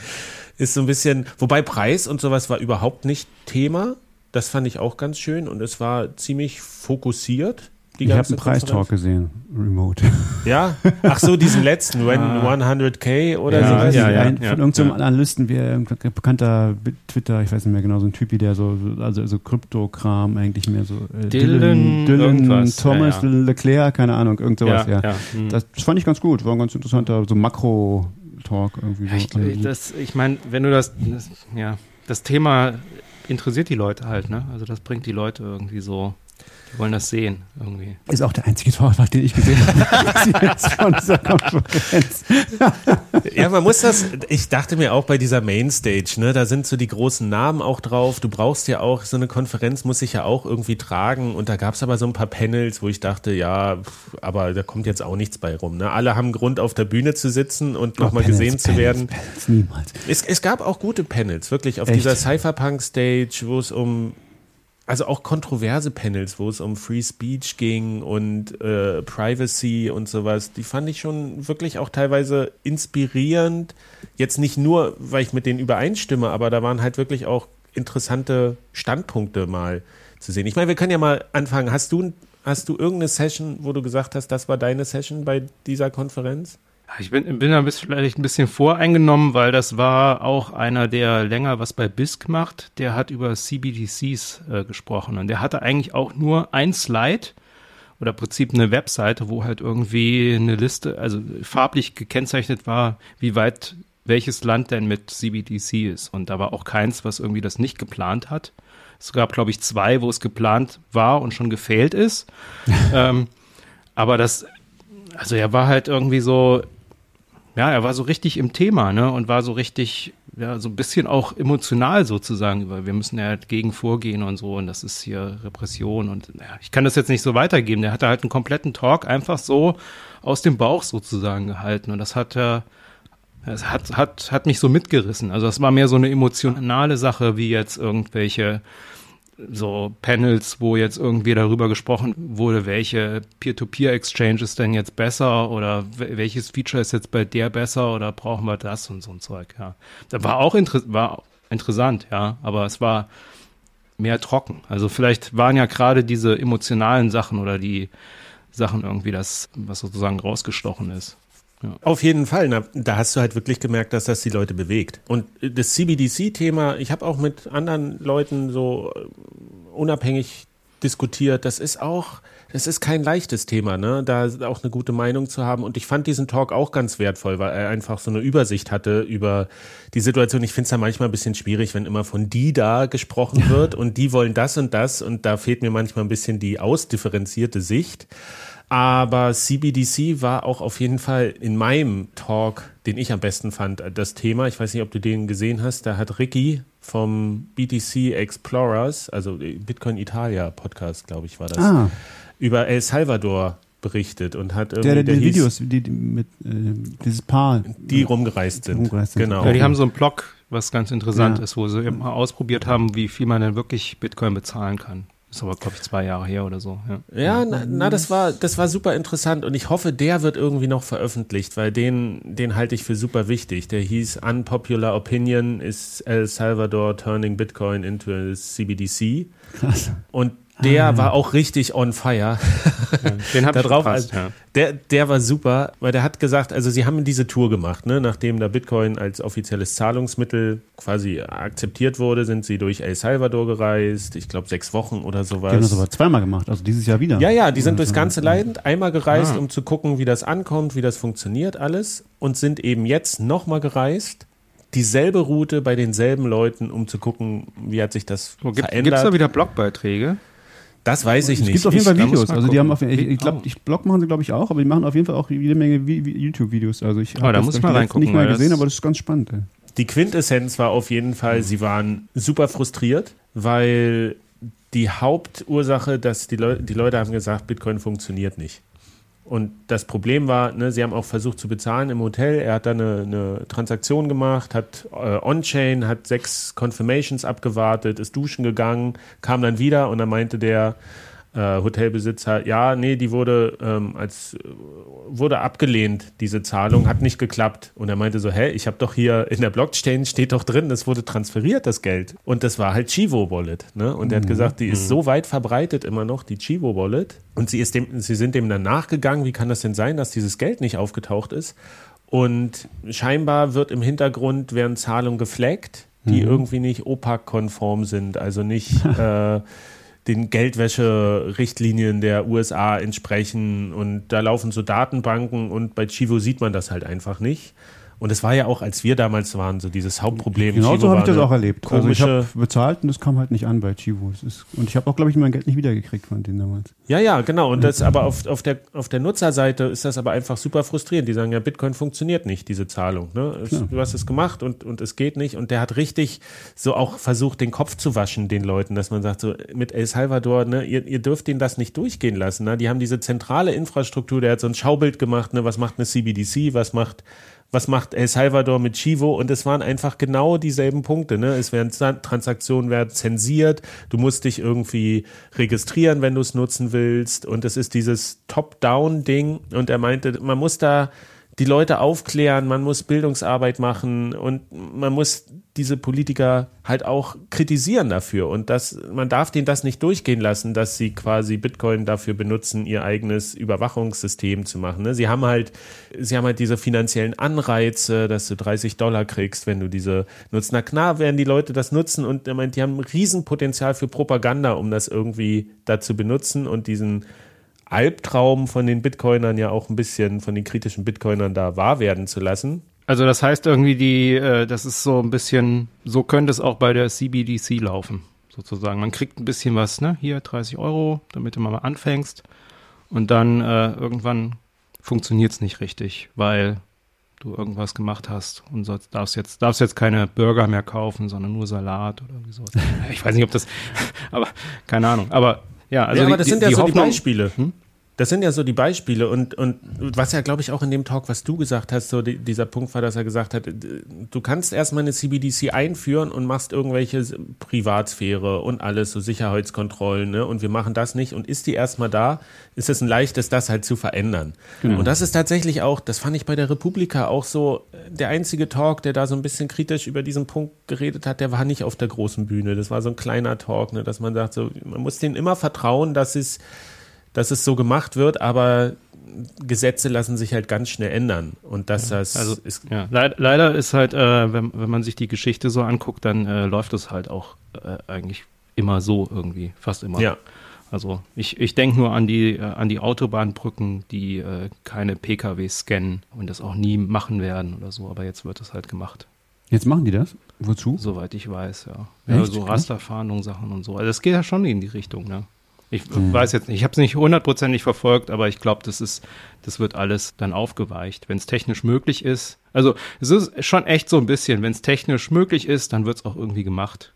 ist so ein bisschen, wobei Preis und sowas war überhaupt nicht Thema. Das fand ich auch ganz schön und es war ziemlich fokussiert. Die Ich habe einen Preistalk gesehen, remote. Ja? Ach so, diesen letzten, when 100k oder Ja, so. weiß ja, ja, ein, ja, von irgendeinem ja. Analysten, wie ein bekannter Twitter, ich weiß nicht mehr genau, so ein Typi, der so, so- also so Kryptokram eigentlich mehr so. Äh, Dylan irgendwas, Thomas ja, ja. Leclerc, keine Ahnung, irgend sowas, ja. ja. hm. Das fand ich ganz gut, war ein ganz interessanter, so Makro-Talk irgendwie. Ja, ich, so. Also, das, ich meine, wenn du das, das, ja, das Thema interessiert die Leute halt, ne? Also das bringt die Leute irgendwie so, die wollen das sehen irgendwie. ist auch der einzige Talk, den ich gesehen habe jetzt von dieser Konferenz. Ja, man muss das, ich dachte mir auch bei dieser Mainstage, ne, da sind so die großen Namen auch drauf. Du brauchst ja auch, so eine Konferenz muss sich ja auch irgendwie tragen. Und da gab es aber so ein paar Panels, wo ich dachte, ja, aber da kommt jetzt auch nichts bei rum. Ne? Alle haben Grund, auf der Bühne zu sitzen und nochmal Oh, Panels, gesehen zu Panels, werden. Panels, niemals. Es, es gab auch gute Panels, wirklich, auf Echt? dieser Cypherpunk-Stage, wo es um, also auch kontroverse Panels, wo es um Free Speech ging und äh, Privacy und sowas, die fand ich schon wirklich auch teilweise inspirierend. Jetzt nicht nur, weil ich mit denen übereinstimme, aber da waren halt wirklich auch interessante Standpunkte mal zu sehen. Ich meine, wir können ja mal anfangen. Hast du, hast du irgendeine Session, wo du gesagt hast, das war deine Session bei dieser Konferenz? Ich bin, bin da bisschen, vielleicht ein bisschen voreingenommen, weil das war auch einer, der länger was bei BISC macht. Der hat über CBDCs äh, gesprochen und der hatte eigentlich auch nur ein Slide oder im Prinzip eine Webseite, wo halt irgendwie eine Liste, also farblich gekennzeichnet war, wie weit welches Land denn mit CBDC ist. Und da war auch keins, was irgendwie das nicht geplant hat. Es gab, glaube ich, zwei, wo es geplant war und schon gefailt ist. ähm, aber das, also er war halt irgendwie so, ja, er war so richtig im Thema, ne? Und war so richtig, ja, so ein bisschen auch emotional sozusagen, weil wir müssen ja halt gegen vorgehen und so und das ist hier Repression und ja, ich kann das jetzt nicht so weitergeben. Der hatte halt einen kompletten Talk einfach so aus dem Bauch sozusagen gehalten und das hat er, es hat, hat, hat mich so mitgerissen. Also das war mehr so eine emotionale Sache, wie jetzt irgendwelche so Panels, wo jetzt irgendwie darüber gesprochen wurde, welche Peer-to-Peer-Exchanges denn jetzt besser oder wel- welches Feature ist jetzt bei der besser oder brauchen wir das und so ein Zeug, ja. Das war auch inter war interessant, ja, aber es war mehr trocken. Also vielleicht waren ja gerade diese emotionalen Sachen oder die Sachen irgendwie das, was sozusagen rausgestochen ist. Auf jeden Fall. Na, da hast du halt wirklich gemerkt, dass das die Leute bewegt. Und das CBDC-Thema, ich habe auch mit anderen Leuten so äh, unabhängig diskutiert. Das ist auch, das ist kein leichtes Thema, ne? Da auch eine gute Meinung zu haben. Und ich fand diesen Talk auch ganz wertvoll, weil er einfach so eine Übersicht hatte über die Situation. Ich finde es ja manchmal ein bisschen schwierig, wenn immer von die da gesprochen wird und die wollen das und das und da fehlt mir manchmal ein bisschen die ausdifferenzierte Sicht. Aber CBDC war auch auf jeden Fall in meinem Talk, den ich am besten fand, das Thema. Ich weiß nicht, ob du den gesehen hast. Da hat Ricky vom BTC Explorers, also Bitcoin Italia Podcast, glaube ich, war das, Ah, über El Salvador berichtet und hat irgendwie, der, der, die hieß, Videos, die, die mit, äh, dieses Paar. die rumgereist sind. rumgereist sind. Genau. Ja, die haben so einen Blog, was ganz interessant Ja. ist, wo sie eben mal ausprobiert haben, wie viel man denn wirklich Bitcoin bezahlen kann. Ist aber, glaube ich, zwei Jahre her oder so. Ja, Ja, na, na, das war, das war super interessant und ich hoffe, der wird irgendwie noch veröffentlicht, weil den, den halte ich für super wichtig. Der hieß Unpopular Opinion is El Salvador turning Bitcoin into a CBDC. Krass. Und der war auch richtig on fire. Den hab da ich drauf. verpasst, Also, ja. der, der war super, weil der hat gesagt, also sie haben diese Tour gemacht, ne? nachdem da Bitcoin als offizielles Zahlungsmittel quasi akzeptiert wurde, sind sie durch El Salvador gereist, ich glaube sechs Wochen oder sowas. Die haben das aber zweimal gemacht, also dieses Jahr wieder. Ja, ja, die sind durchs ganze Land einmal gereist, Ah. um zu gucken, wie das ankommt, wie das funktioniert alles und sind eben jetzt nochmal gereist. Dieselbe Route bei denselben Leuten, um zu gucken, wie hat sich das Oh, gibt verändert. es da wieder Blogbeiträge? Das weiß ich Es nicht. gibt auf jeden Ich- Fall muss Videos. Also die haben auf, ich, ich glaube, Oh. ich Blog machen sie glaube ich auch, aber die machen auf jeden Fall auch jede Menge Vi- Vi- YouTube-Videos. Also ich Oh, hab da das ich reingucken, nicht mal gesehen, aber das ist ganz spannend. Ey. Die Quintessenz war auf jeden Fall, sie waren super frustriert, weil die Hauptursache, dass die, Leu die Leute haben gesagt, Bitcoin funktioniert nicht. Und das Problem war, ne, sie haben auch versucht zu bezahlen im Hotel. Er hat da eine, eine Transaktion gemacht, hat äh, On-Chain, hat sechs Confirmations abgewartet, ist duschen gegangen, kam dann wieder und dann meinte der äh, Hotelbesitzer, ja, nee, die wurde ähm, als äh, wurde abgelehnt, diese Zahlung, hat nicht geklappt. Und er meinte so, hä, ich habe doch hier in der Blockchain steht doch drin, das wurde transferiert, das Geld. Und das war halt Chivo Wallet. Ne? Und er hat gesagt, die ist so weit verbreitet immer noch, die Chivo Wallet. Und sie, ist dem, sie sind dem dann nachgegangen, wie kann das denn sein, dass dieses Geld nicht aufgetaucht ist? Und scheinbar wird im Hintergrund werden Zahlungen geflaggt, die irgendwie nicht OPAC-konform sind, also nicht äh, den Geldwäsche-Richtlinien der USA entsprechen. Und da laufen so Datenbanken und bei Chivo sieht man das halt einfach nicht. Und es war ja auch, als wir damals waren, so dieses Hauptproblem. Genau Chivo so habe ich das auch erlebt. Also ich Komische, habe bezahlt und es kam halt nicht an bei Chivo. Und ich habe auch, glaube ich, mein Geld nicht wiedergekriegt von denen damals. Ja, ja, genau. Und das aber auf, auf, der, auf der Nutzerseite ist das aber einfach super frustrierend. Die sagen ja, Bitcoin funktioniert nicht, diese Zahlung. Ne? Es, du hast es gemacht und, und es geht nicht. Und der hat richtig so auch versucht, den Kopf zu waschen, den Leuten, dass man sagt, so mit El Salvador, ne, ihr, ihr dürft denen das nicht durchgehen lassen. Ne? Die haben diese zentrale Infrastruktur, der hat so ein Schaubild gemacht, ne? was macht eine CBDC, was macht was macht El Salvador mit Chivo und es waren einfach genau dieselben Punkte. Ne? Es werden Transaktionen werden zensiert, du musst dich irgendwie registrieren, wenn du es nutzen willst und es ist dieses Top-Down-Ding und er meinte, man muss da die Leute aufklären, man muss Bildungsarbeit machen und man muss diese Politiker halt auch kritisieren dafür und das, man darf denen das nicht durchgehen lassen, dass sie quasi Bitcoin dafür benutzen, ihr eigenes Überwachungssystem zu machen. Ne? Sie haben halt, sie haben halt diese finanziellen Anreize, dass du 30 Dollar kriegst, wenn du diese nutzt. Na klar werden die Leute das nutzen und die haben ein Riesenpotenzial für Propaganda, um das irgendwie da zu benutzen und diesen Albtraum von den Bitcoinern ja auch ein bisschen von den kritischen Bitcoinern da wahr werden zu lassen. Also das heißt irgendwie die, äh, das ist so ein bisschen, so könnte es auch bei der CBDC laufen, sozusagen. Man kriegt ein bisschen was, ne? Hier 30 Euro, damit du mal anfängst. Und dann äh, irgendwann funktioniert es nicht richtig, weil du irgendwas gemacht hast und sollst, darfst jetzt darfst jetzt keine Burger mehr kaufen, sondern nur Salat oder so. Ich weiß nicht, ob das, aber keine Ahnung. Aber ja, also ja, aber die, das sind die, ja die so die Hoffnung, Beispiele. Das sind ja so die Beispiele und, und was ja, glaube ich, auch in dem Talk, was du gesagt hast, so die, dieser Punkt war, dass er gesagt hat, du kannst erstmal eine CBDC einführen und machst irgendwelche Privatsphäre und alles, so Sicherheitskontrollen, ne? Und wir machen das nicht. Und ist die erstmal da, ist es ein leichtes, das halt zu verändern. Und das ist tatsächlich auch, das fand ich bei der Republika auch so, der einzige Talk, der da so ein bisschen kritisch über diesen Punkt geredet hat, der war nicht auf der großen Bühne. Das war so ein kleiner Talk, ne? dass man sagt, so, man muss denen immer vertrauen, dass es dass es so gemacht wird, aber Gesetze lassen sich halt ganz schnell ändern. Und dass das Also, ist, ja, leid, leider ist halt, äh, wenn, wenn man sich die Geschichte so anguckt, dann äh, läuft es halt auch äh, eigentlich immer so irgendwie, fast immer. ja, Also ich, ich denke nur an die, äh, an die Autobahnbrücken, die äh, keine PKWs scannen und das auch nie machen werden oder so, aber jetzt wird es halt gemacht, Jetzt machen die das? Wozu? soweit ich weiß, ja. ja so Rasterfahndungssachen und so. Also es geht ja schon in die Richtung, ne? Ich Hm. weiß jetzt nicht, ich habe es nicht hundertprozentig verfolgt, aber ich glaube, das ist, das wird alles dann aufgeweicht, wenn es technisch möglich ist. Also es ist schon echt so ein bisschen, wenn es technisch möglich ist, dann wird es auch irgendwie gemacht.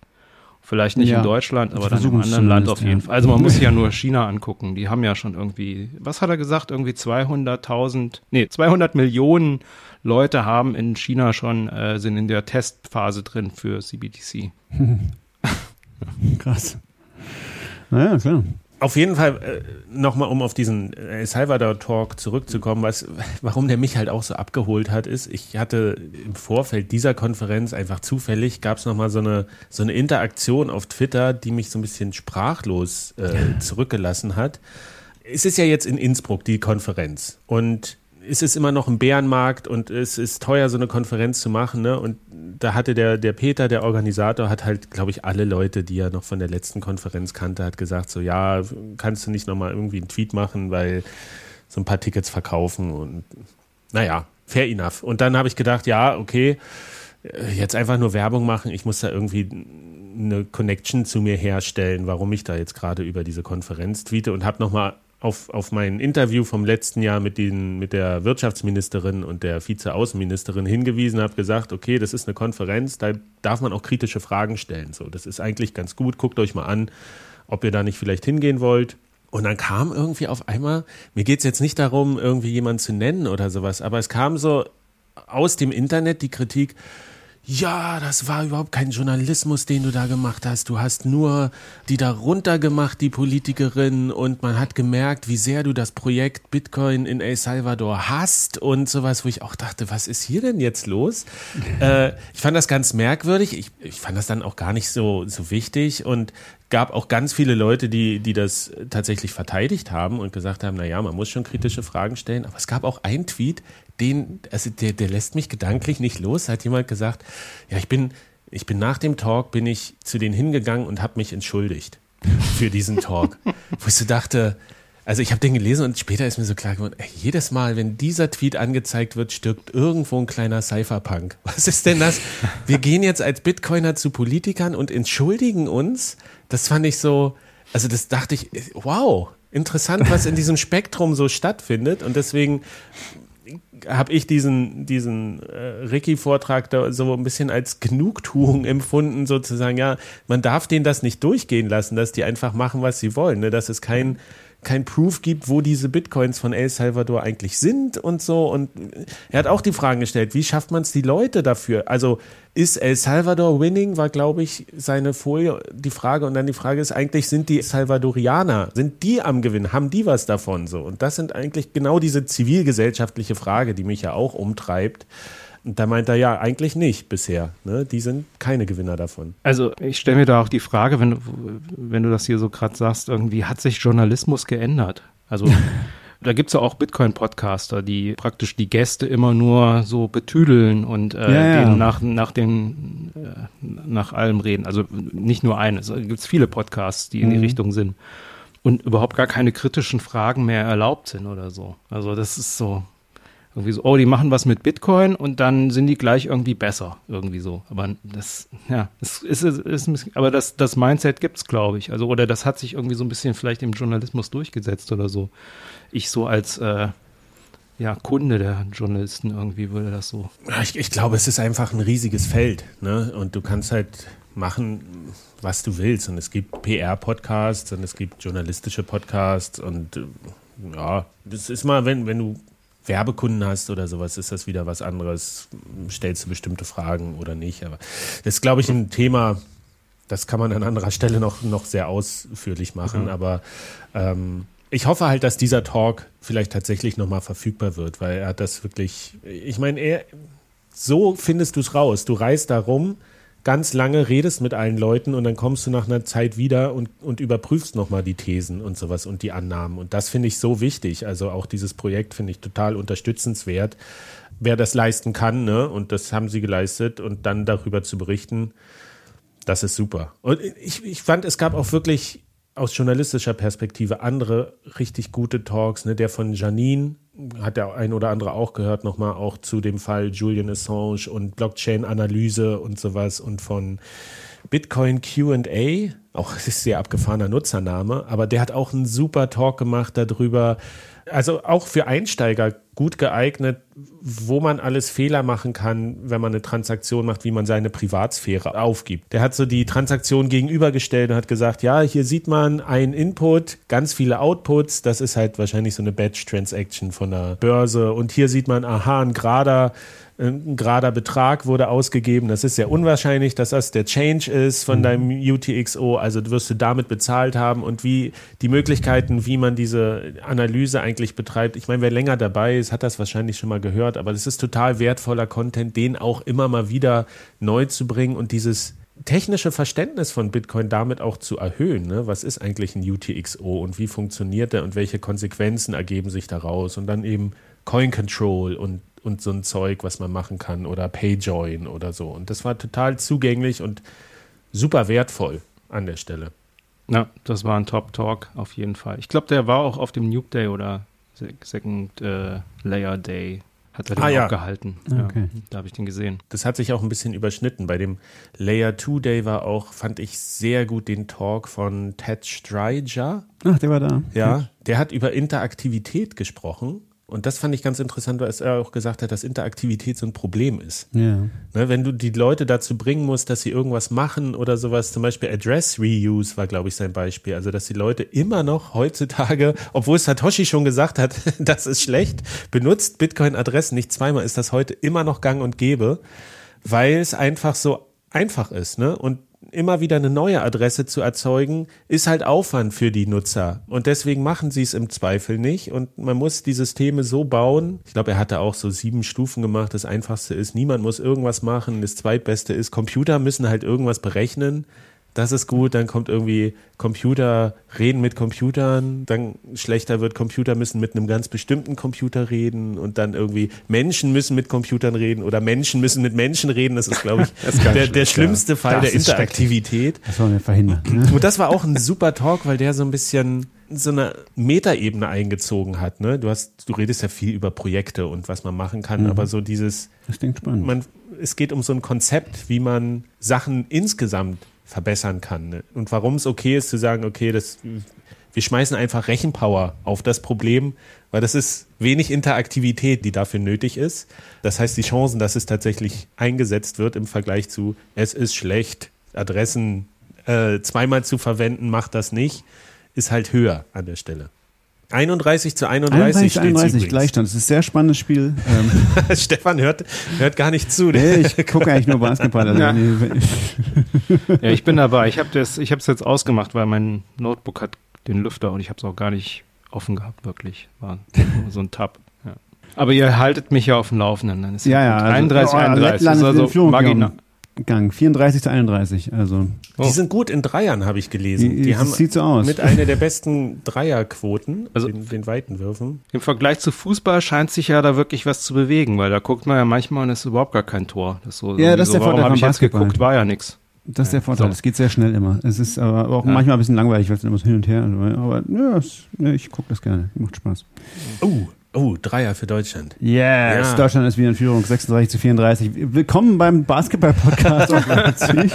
Vielleicht nicht Ja, in Deutschland, aber dann im anderen Land auf jeden ja. Fall. Also man muss sich ja nur China angucken. Die haben ja schon irgendwie, was hat er gesagt? Irgendwie 200.000, nee, 200 Millionen Leute haben in China schon, äh, sind in der Testphase drin für CBDC. Krass. Naja, klar. Auf jeden Fall äh, nochmal, um auf diesen El Salvador Talk zurückzukommen, was, warum der mich halt auch so abgeholt hat, ist, ich hatte im Vorfeld dieser Konferenz einfach zufällig, gab es nochmal so eine, so eine Interaktion auf Twitter, die mich so ein bisschen sprachlos äh, zurückgelassen hat. Es ist ja jetzt in Innsbruck die Konferenz und es ist immer noch ein Bärenmarkt und es ist teuer, so eine Konferenz zu machen. Ne? Und da hatte der, der Peter, der Organisator, hat halt, glaube ich, alle Leute, die er noch von der letzten Konferenz kannte, hat gesagt, so ja, kannst du nicht nochmal irgendwie einen Tweet machen, weil so ein paar Tickets verkaufen und naja, fair enough. Und dann habe ich gedacht, ja, okay, jetzt einfach nur Werbung machen, ich muss da irgendwie eine Connection zu mir herstellen, warum ich da jetzt gerade über diese Konferenz tweete und habe nochmal auf, auf mein Interview vom letzten Jahr mit, den, mit der Wirtschaftsministerin und der Vizeaußenministerin hingewiesen, habe gesagt, okay, das ist eine Konferenz, da darf man auch kritische Fragen stellen. So, das ist eigentlich ganz gut. Guckt euch mal an, ob ihr da nicht vielleicht hingehen wollt. Und dann kam irgendwie auf einmal, mir geht es jetzt nicht darum, irgendwie jemanden zu nennen oder sowas, aber es kam so aus dem Internet die Kritik, ja, das war überhaupt kein Journalismus, den du da gemacht hast. Du hast nur die da runtergemacht, die Politikerin, und man hat gemerkt, wie sehr du das Projekt Bitcoin in El Salvador hast und sowas, wo ich auch dachte, was ist hier denn jetzt los? äh, ich fand das ganz merkwürdig. Ich, ich fand das dann auch gar nicht so, so wichtig und gab auch ganz viele Leute, die, die das tatsächlich verteidigt haben und gesagt haben, na ja, man muss schon kritische Fragen stellen. Aber es gab auch einen Tweet, den, also der, der lässt mich gedanklich nicht los. Hat jemand gesagt, ja, ich bin, ich bin nach dem Talk, bin ich zu denen hingegangen und habe mich entschuldigt für diesen Talk. Wo ich so dachte, also ich habe den gelesen und später ist mir so klar geworden, ey, jedes Mal, wenn dieser Tweet angezeigt wird, stirbt irgendwo ein kleiner Cypherpunk. Was ist denn das? Wir gehen jetzt als Bitcoiner zu Politikern und entschuldigen uns. Das fand ich so, also das dachte ich, wow, interessant, was in diesem Spektrum so stattfindet. Und deswegen habe ich diesen, diesen äh, Ricky-Vortrag da so ein bisschen als Genugtuung empfunden, sozusagen, ja, man darf denen das nicht durchgehen lassen, dass die einfach machen, was sie wollen, ne? dass es kein, kein Proof gibt, wo diese Bitcoins von El Salvador eigentlich sind und so. Und er hat auch die Fragen gestellt, wie schafft man es die Leute dafür? Also ist El Salvador winning, war, glaube ich, seine Folie, die Frage. Und dann die Frage ist eigentlich, sind die Salvadorianer, sind die am Gewinn? Haben die was davon? So. Und das sind eigentlich genau diese zivilgesellschaftliche Frage, die mich ja auch umtreibt. Und da meint er ja eigentlich nicht bisher. Ne? Die sind keine Gewinner davon. Also ich stelle mir da auch die Frage, wenn, wenn du das hier so gerade sagst, irgendwie hat sich Journalismus geändert? Also da gibt es ja auch Bitcoin-Podcaster, die praktisch die Gäste immer nur so betüdeln und äh, Ja, ja. denen nach, nach, den, äh, nach allem reden. Also nicht nur eine, es gibt viele Podcasts, die in die Richtung sind. Und überhaupt gar keine kritischen Fragen mehr erlaubt sind oder so. Also das ist so, irgendwie so, oh, die machen was mit Bitcoin und dann sind die gleich irgendwie besser, irgendwie so. Aber das, ja, es ist, ist, ist aber das, das Mindset gibt's, glaube ich. Also, oder das hat sich irgendwie so ein bisschen vielleicht im Journalismus durchgesetzt oder so. Ich so als äh, ja, Kunde der Journalisten irgendwie würde das so. Ich, ich glaube, es ist einfach ein riesiges Feld. Ne? Und du kannst halt machen, was du willst. Und es gibt PR-Podcasts und es gibt journalistische Podcasts. Und äh, ja, das ist mal, wenn, wenn du Werbekunden hast oder sowas, ist das wieder was anderes. Stellst du bestimmte Fragen oder nicht. Aber das ist, glaube ich, ein Thema, das kann man an anderer Stelle noch, noch sehr ausführlich machen. Aber ähm, ich hoffe halt, dass dieser Talk vielleicht tatsächlich nochmal verfügbar wird, weil er hat das wirklich, ich meine, er, so findest du es raus. Du reist da rum, ganz lange redest mit allen Leuten und dann kommst du nach einer Zeit wieder und, und überprüfst nochmal die Thesen und sowas und die Annahmen. Und das finde ich so wichtig. Also auch dieses Projekt finde ich total unterstützenswert. Wer das leisten kann, ne, und das haben sie geleistet und dann darüber zu berichten, das ist super. Und ich, ich fand, es gab auch wirklich aus journalistischer Perspektive andere richtig gute Talks. Ne? Der von Janine hat der ein oder andere auch gehört, nochmal auch zu dem Fall Julian Assange und Blockchain-Analyse und sowas und von Bitcoin QA, auch ist sehr abgefahrener Nutzername, aber der hat auch einen super Talk gemacht darüber. Also auch für Einsteiger gut geeignet, wo man alles Fehler machen kann, wenn man eine Transaktion macht, wie man seine Privatsphäre aufgibt. Der hat so die Transaktion gegenübergestellt und hat gesagt, ja, hier sieht man ein Input, ganz viele Outputs, das ist halt wahrscheinlich so eine Batch-Transaction von der Börse und hier sieht man, aha, ein gerader ein gerader Betrag wurde ausgegeben. Das ist sehr unwahrscheinlich, dass das der Change ist von deinem UTXO, also wirst du damit bezahlt haben und wie die Möglichkeiten, wie man diese Analyse eigentlich betreibt. Ich meine, wer länger dabei ist, hat das wahrscheinlich schon mal gehört, aber das ist total wertvoller Content, den auch immer mal wieder neu zu bringen und dieses technische Verständnis von Bitcoin damit auch zu erhöhen. Ne? Was ist eigentlich ein UTXO und wie funktioniert der und welche Konsequenzen ergeben sich daraus? Und dann eben Coin Control und, und so ein Zeug, was man machen kann oder PayJoin oder so. Und das war total zugänglich und super wertvoll an der Stelle. Ja, das war ein Top-Talk auf jeden Fall. Ich glaube, der war auch auf dem Nuke Day oder Second äh, Layer Day hat er den Ah, ja. auch gehalten. Okay. Ja, da habe ich den gesehen. Das hat sich auch ein bisschen überschnitten. Bei dem Layer 2 Day war auch, fand ich sehr gut den Talk von Ted Striger. Ach, der war da. Ja, der hat über Interaktivität gesprochen. Und das fand ich ganz interessant, weil er auch gesagt hat, dass Interaktivität so ein Problem ist. Ja. Ne, wenn du die Leute dazu bringen musst, dass sie irgendwas machen oder sowas, zum Beispiel Address Reuse war, glaube ich, sein Beispiel. Also, dass die Leute immer noch heutzutage, obwohl Satoshi schon gesagt hat, das ist schlecht, benutzt Bitcoin-Adressen nicht zweimal, ist das heute immer noch gang und gäbe, weil es einfach so einfach ist. Ne? Und immer wieder eine neue Adresse zu erzeugen, ist halt Aufwand für die Nutzer. Und deswegen machen sie es im Zweifel nicht. Und man muss die Systeme so bauen. Ich glaube, er hatte auch so sieben Stufen gemacht. Das einfachste ist, niemand muss irgendwas machen. Das zweitbeste ist, Computer müssen halt irgendwas berechnen. Das ist gut, dann kommt irgendwie Computer reden mit Computern, dann schlechter wird Computer müssen mit einem ganz bestimmten Computer reden und dann irgendwie Menschen müssen mit Computern reden oder Menschen müssen mit Menschen reden. Das ist, glaube ich, der, der schlimmste Fall Das der ist Interaktivität. Das wollen wir verhindern. Ne? Und das war auch ein super Talk, weil der so ein bisschen so eine Metaebene eingezogen hat. Ne? Du hast, du redest ja viel über Projekte und was man machen kann, aber so dieses, Das klingt spannend. man, es geht um so ein Konzept, wie man Sachen insgesamt verbessern kann. Ne? Und warum es okay ist zu sagen, okay, das, wir schmeißen einfach Rechenpower auf das Problem, weil das ist wenig Interaktivität, die dafür nötig ist. Das heißt, die Chancen, dass es tatsächlich eingesetzt wird im Vergleich zu, es ist schlecht, Adressen äh, zweimal zu verwenden, macht das nicht, ist halt höher an der Stelle. 31 zu 31, 31, steht 31 Gleichstand. Das ist ein sehr spannendes Spiel. Ähm, Stefan hört, hört gar nicht zu. nee, ich gucke eigentlich nur Basketball. Also, Ja. nee, Ja, ich bin dabei. Ich habe es jetzt ausgemacht, weil mein Notebook hat den Lüfter und ich habe es auch gar nicht offen gehabt, wirklich. War so ein Tab. Ja. Aber ihr haltet mich ja auf dem Laufenden. Dann ist ja, ja. gut. Also, 31, oh, 31. Lettland ist also marginal. Gang. 34 zu 31. Also, Oh. Die sind gut in Dreiern, habe ich gelesen. Die- Die das haben sieht so aus. mit einer der besten Dreierquoten, Also- also den, den weiten Würfen. Im Vergleich zu Fußball scheint sich ja da wirklich was zu bewegen, weil da guckt man ja manchmal und es ist überhaupt gar kein Tor. Das ist so, Ja, das ist so, der warum Vorteil habe vom ich jetzt geguckt? War ja nix. das ist der Vorteil. so. Es geht sehr schnell immer. Es ist aber auch Ja. manchmal ein bisschen langweilig, weil es immer so hin und her. Aber ja, es, ja ich gucke das gerne. Macht Spaß. Oh, oh, Dreier für Deutschland. Yes, Ja. Deutschland ist wieder in Führung, 36 zu 34. Willkommen beim Basketball-Podcast Leipzig.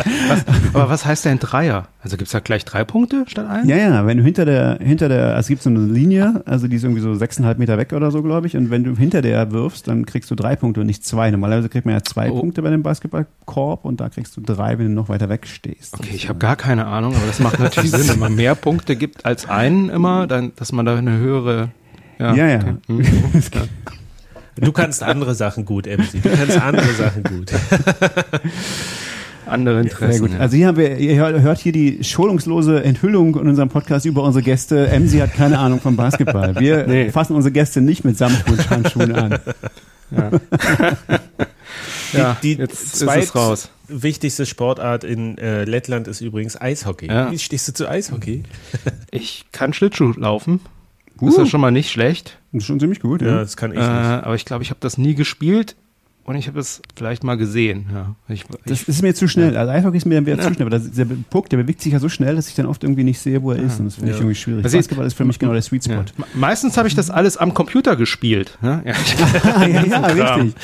Aber was heißt denn Dreier? Also gibt's da gleich drei Punkte statt ein? Ja, ja, wenn du hinter der, hinter der, also es gibt so eine Linie, also die ist irgendwie so sechseinhalb Meter weg oder so, glaube ich, und wenn du hinter der wirfst, dann kriegst du drei Punkte und nicht zwei. Normalerweise kriegt man ja zwei Oh. Punkte bei dem Basketballkorb und da kriegst du drei, wenn du noch weiter weg stehst. Okay, ich habe gar keine Ahnung, aber das macht natürlich Sinn, wenn man mehr Punkte gibt als einen immer, dann, dass man da eine höhere. Ja, ja. okay. Hm. Du kannst andere Sachen gut, MC. Du kannst andere Sachen gut. Andere Interessen. Sehr gut. ja. Also hier haben wir, ihr hört, hier die schonungslose Enthüllung in unserem Podcast über unsere Gäste. Emsi hat keine Ahnung vom Basketball. Wir Nee. fassen unsere Gäste nicht mit Samthandschuhen an. ja, die jetzt zweit- ist es raus. Wichtigste Sportart in äh, Lettland ist übrigens Eishockey. Ja. Wie stehst du zu Eishockey? Ich kann Schlittschuh laufen. Uh. Das ist ja schon mal nicht schlecht. Das ist schon ziemlich gut, Ja, ja. das kann ich Äh, nicht. aber ich glaube, ich habe das nie gespielt und ich habe es vielleicht mal gesehen. Ja. Ich, Das ich, ist mir zu schnell. Also Eishockey ist mir dann wieder zu schnell, weil das, der Puck, der bewegt sich ja so schnell, dass ich dann oft irgendwie nicht sehe, wo er ist. Und das finde ich Ja. irgendwie schwierig. Das ist- Basketball ist für mich genau der Sweet Spot. ja. Me- Meistens habe ich das alles am Computer gespielt. Ja, ja. Ja, ja, richtig.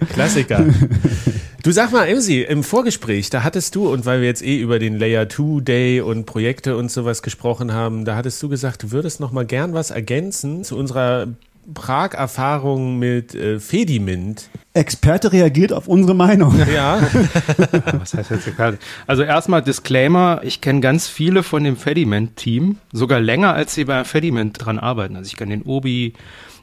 Klassiker. Du sag mal, Emsi, im Vorgespräch, da hattest du, und weil wir jetzt eh über den Layer 2 Day und Projekte und sowas gesprochen haben, da hattest du gesagt, du würdest noch mal gern was ergänzen zu unserer Prag-Erfahrung mit äh, Fedimint. Experte reagiert auf unsere Meinung. Ja, Was heißt jetzt gerade? Also erstmal Disclaimer, ich kenne ganz viele von dem Fediment-Team, sogar länger als sie bei Fediment dran arbeiten. Also ich kenne den Obi,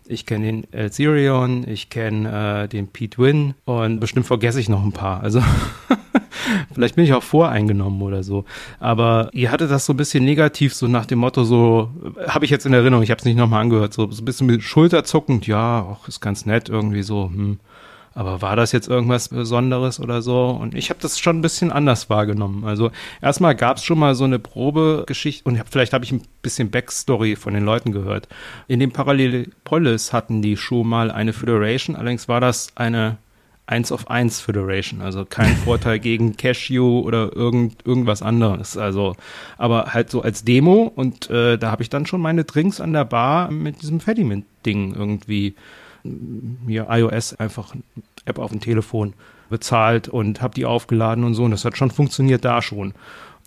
ich kenne den Elzerion, ich kenne äh, den Pete Wynn und bestimmt vergesse ich noch ein paar. Also Vielleicht bin ich auch voreingenommen oder so. Aber ihr hattet das so ein bisschen negativ, so nach dem Motto, so, habe ich jetzt in Erinnerung, ich habe es nicht nochmal angehört, so, so ein bisschen mit Schulterzuckend, ja, auch ist ganz nett irgendwie so, hm. Aber war das jetzt irgendwas Besonderes oder so? Und ich habe das schon ein bisschen anders wahrgenommen. Also erstmal gab es schon mal so eine Probegeschichte und vielleicht habe ich ein bisschen Backstory von den Leuten gehört. In dem Parallelpolis hatten die schon mal eine Federation, allerdings war das eine 1 of 1 Federation, also kein Vorteil gegen Cashew oder irgend, irgendwas anderes. Also, aber halt so als Demo und äh, da habe ich dann schon meine Drinks an der Bar mit diesem Fediment-Ding irgendwie mir iOS einfach App auf dem Telefon bezahlt und habe die aufgeladen und so. Und das hat schon funktioniert da schon.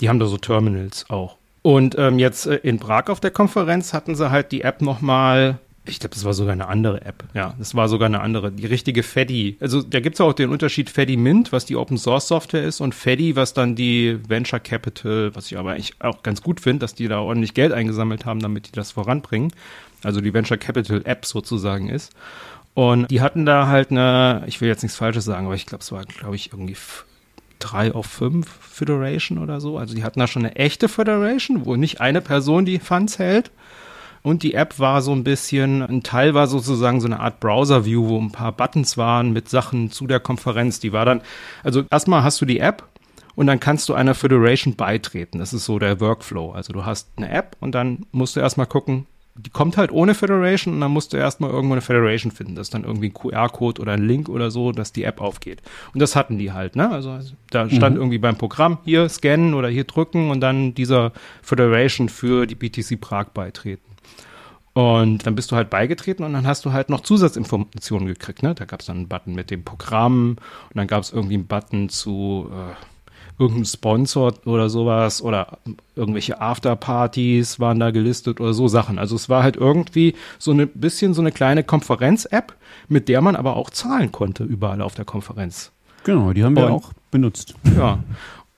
Die haben da so Terminals auch. Und ähm, jetzt äh, in Prag auf der Konferenz hatten sie halt die App nochmal ich glaube, das war sogar eine andere App. Ja, das war sogar eine andere. Die richtige Feddy. Also da gibt es auch den Unterschied Feddy Mint, was die Open Source Software ist, und Feddy, was dann die Venture Capital, was ich aber eigentlich auch ganz gut finde, dass die da ordentlich Geld eingesammelt haben, damit die das voranbringen. Also die Venture Capital App sozusagen ist. Und die hatten da halt eine, ich will jetzt nichts Falsches sagen, aber ich glaube, es war, glaube ich, irgendwie drei auf fünf Federation oder so. Also die hatten da schon eine echte Federation, wo nicht eine Person die Funds hält. Und die App war so ein bisschen, ein Teil war sozusagen so eine Art Browser-View, wo ein paar Buttons waren mit Sachen zu der Konferenz. Die war dann, also erstmal hast du die App und dann kannst du einer Federation beitreten. Das ist so der Workflow. Also du hast eine App und dann musst du erstmal gucken, die kommt halt ohne Federation und dann musst du erstmal irgendwo eine Federation finden. Das ist dann irgendwie ein QR-Code oder ein Link oder so, dass die App aufgeht. Und das hatten die halt, ne? Also da stand mhm. irgendwie beim Programm hier scannen oder hier drücken und dann dieser Federation für die BTC Prag beitreten. Und dann bist du halt beigetreten und dann hast du halt noch Zusatzinformationen gekriegt. Ne? Da gab es dann einen Button mit dem Programm und dann gab es irgendwie einen Button zu, äh, irgendein Sponsor oder sowas oder irgendwelche Afterpartys waren da gelistet oder so Sachen. Also es war halt irgendwie so ein bisschen so eine kleine Konferenz-App, mit der man aber auch zahlen konnte überall auf der Konferenz. Genau, die haben wir Und, auch benutzt. Ja.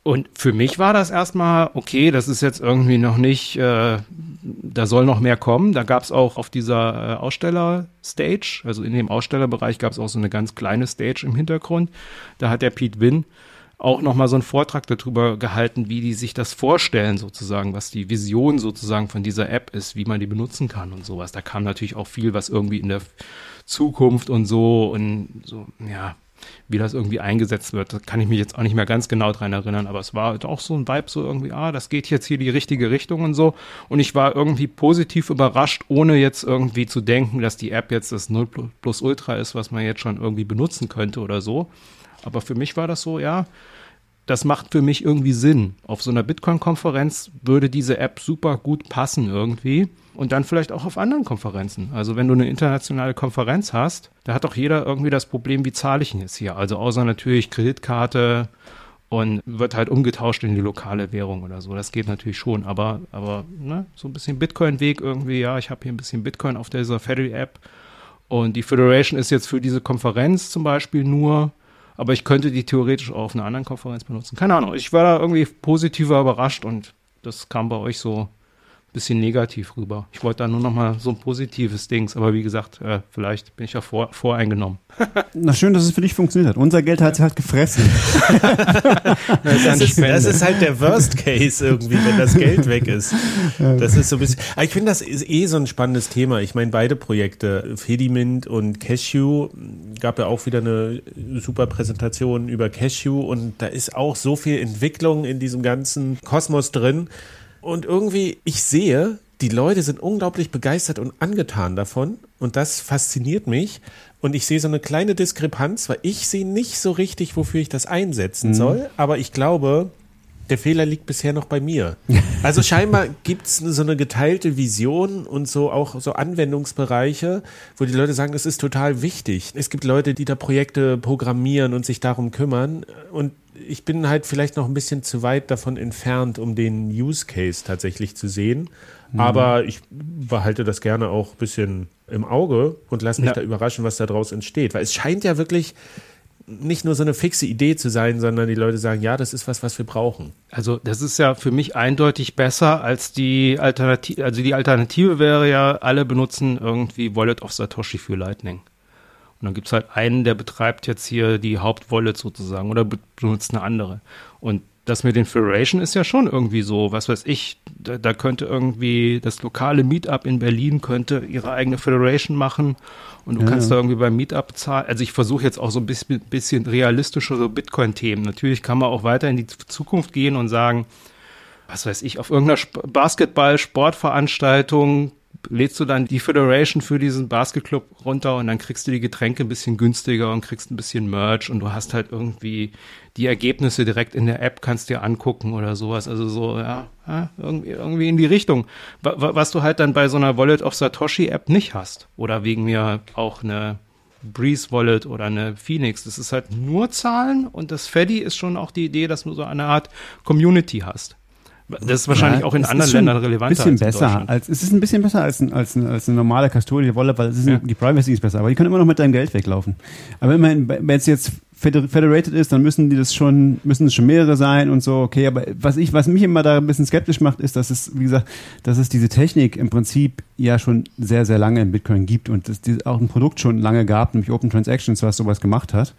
Und für mich war das erstmal, okay, das ist jetzt irgendwie noch nicht, äh, da soll noch mehr kommen. Da gab es auch auf dieser äh, Aussteller-Stage, also in dem Ausstellerbereich gab es auch so eine ganz kleine Stage im Hintergrund. Da hat der Pete Wynn auch nochmal so einen Vortrag darüber gehalten, wie die sich das vorstellen sozusagen, was die Vision sozusagen von dieser App ist, wie man die benutzen kann und sowas. Da kam natürlich auch viel, was irgendwie in der Zukunft und so und so, ja, wie das irgendwie eingesetzt wird. Da kann ich mich jetzt auch nicht mehr ganz genau dran erinnern, aber es war halt auch so ein Vibe, so irgendwie, ah, das geht jetzt hier die richtige Richtung und so. Und ich war irgendwie positiv überrascht, ohne jetzt irgendwie zu denken, dass die App jetzt das 0 plus Ultra ist, was man jetzt schon irgendwie benutzen könnte oder so. Aber für mich war das so, ja, das macht für mich irgendwie Sinn. Auf so einer Bitcoin-Konferenz würde diese App super gut passen irgendwie. Und dann vielleicht auch auf anderen Konferenzen. Also wenn du eine internationale Konferenz hast, da hat doch jeder irgendwie das Problem, wie zahle ich denn jetzt hier? Also außer natürlich Kreditkarte und wird halt umgetauscht in die lokale Währung oder so. Das geht natürlich schon. Aber, aber ne, so ein bisschen Bitcoin-Weg irgendwie, ja, ich habe hier ein bisschen Bitcoin auf dieser Federal-App. Und die Federation ist jetzt für diese Konferenz zum Beispiel nur aber ich könnte die theoretisch auch auf einer anderen Konferenz benutzen. Keine Ahnung. Ich war da irgendwie positiver überrascht und das kam bei euch so bisschen negativ rüber. Ich wollte da nur noch mal so ein positives Dings, aber wie gesagt, äh, vielleicht bin ich ja vor, voreingenommen. Na schön, dass es für dich funktioniert hat. Unser Geld hat sie halt gefressen. das, das, ist, das, ist, halt der Worst Case irgendwie, wenn das Geld weg ist. Das ist so ein bisschen. Aber ich finde, das ist eh so ein spannendes Thema. Ich meine, beide Projekte, Fedimint und Cashew, gab ja auch wieder eine super Präsentation über Cashew und da ist auch so viel Entwicklung in diesem ganzen Kosmos drin. Und irgendwie, ich sehe, die Leute sind unglaublich begeistert und angetan davon. Und das fasziniert mich. Und ich sehe so eine kleine Diskrepanz, weil ich sehe nicht so richtig, wofür ich das einsetzen mhm. soll. Aber ich glaube, der Fehler liegt bisher noch bei mir. Also scheinbar gibt es so eine geteilte Vision und so auch so Anwendungsbereiche, wo die Leute sagen, es ist total wichtig. Es gibt Leute, die da Projekte programmieren und sich darum kümmern. Und ich bin halt vielleicht noch ein bisschen zu weit davon entfernt, um den Use Case tatsächlich zu sehen. Mhm. Aber ich behalte das gerne auch ein bisschen im Auge und lasse mich ja. da überraschen, was da draus entsteht. Weil es scheint ja wirklich nicht nur so eine fixe Idee zu sein, sondern die Leute sagen, ja, das ist was, was wir brauchen. Also das ist ja für mich eindeutig besser als die Alternative. Also die Alternative wäre ja, alle benutzen irgendwie Wallet of Satoshi für Lightning. Und dann gibt es halt einen, der betreibt jetzt hier die Hauptwallet sozusagen oder benutzt eine andere. Und das mit den Federation ist ja schon irgendwie so, was weiß ich, da, da, könnte irgendwie das lokale Meetup in Berlin könnte ihre eigene Federation machen und du ja, kannst da irgendwie beim Meetup zahlen. Also ich versuche jetzt auch so ein bisschen, bisschen realistischere Bitcoin-Themen. Natürlich kann man auch weiter in die Zukunft gehen und sagen, was weiß ich, auf irgendeiner Basketball-Sportveranstaltung lädst du dann die Federation für diesen Basketclub runter und dann kriegst du die Getränke ein bisschen günstiger und kriegst ein bisschen Merch und du hast halt irgendwie die Ergebnisse direkt in der App, kannst dir angucken oder sowas. Also so, ja, irgendwie, irgendwie in die Richtung. Was du halt dann bei so einer Wallet of Satoshi App nicht hast. Oder wegen mir auch eine Breeze Wallet oder eine Phoenix. Das ist halt nur Zahlen und das Feddy ist schon auch die Idee, dass du so eine Art Community hast. Das ist wahrscheinlich ja, auch in anderen Ländern relevanter. Bisschen als besser. Als, es ist ein bisschen besser als, als, als eine normale Custodial Wallet, weil ja. die Privacy ist besser. Aber die können immer noch mit deinem Geld weglaufen. Aber immerhin, wenn es jetzt federated ist, dann müssen die das schon, müssen es schon mehrere sein und so, okay, aber was ich, was mich immer da ein bisschen skeptisch macht, ist, dass es, wie gesagt, dass es diese Technik im Prinzip ja schon sehr, sehr lange in Bitcoin gibt und es auch ein Produkt schon lange gab, nämlich Open Transactions, was sowas gemacht hat.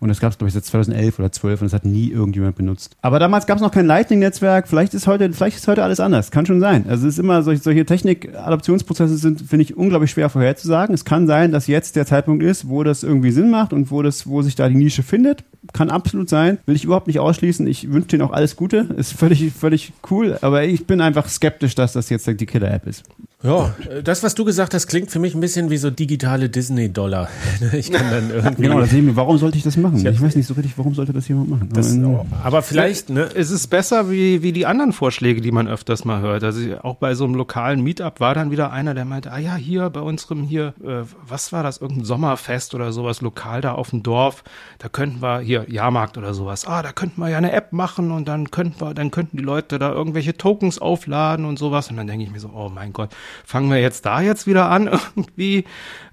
Und das gab es, glaube ich, seit 2011 oder 12 und das hat nie irgendjemand benutzt. Aber damals gab es noch kein Lightning-Netzwerk, vielleicht ist heute, vielleicht ist heute alles anders, kann schon sein. Also es ist immer, solche, solche Technik-Adoptionsprozesse sind, finde ich, unglaublich schwer vorherzusagen. Es kann sein, dass jetzt der Zeitpunkt ist, wo das irgendwie Sinn macht und wo das, wo sich da die Nische findet. Kann absolut sein. Will ich überhaupt nicht ausschließen. Ich wünsche denen auch alles Gute. Ist völlig, völlig cool. Aber ich bin einfach skeptisch, dass das jetzt die Killer-App ist. Ja, das, was du gesagt hast, klingt für mich ein bisschen wie so digitale Disney-Dollar. Ich kann dann irgendwie. Genau, das eben, warum sollte ich das machen? Ich, ich weiß nicht so richtig, warum sollte das jemand machen. Das, aber vielleicht, ne? Es ist besser wie, wie die anderen Vorschläge, die man öfters mal hört. Also auch bei so einem lokalen Meetup war dann wieder einer, der meinte, ah ja, hier bei unserem hier, äh, was war das, irgendein Sommerfest oder sowas, lokal da auf dem Dorf, da könnten wir, hier, Jahrmarkt oder sowas, ah, da könnten wir ja eine App machen und dann könnten wir, dann könnten die Leute da irgendwelche Tokens aufladen und sowas. Und dann denke ich mir so, oh mein Gott, fangen wir jetzt da jetzt wieder an irgendwie?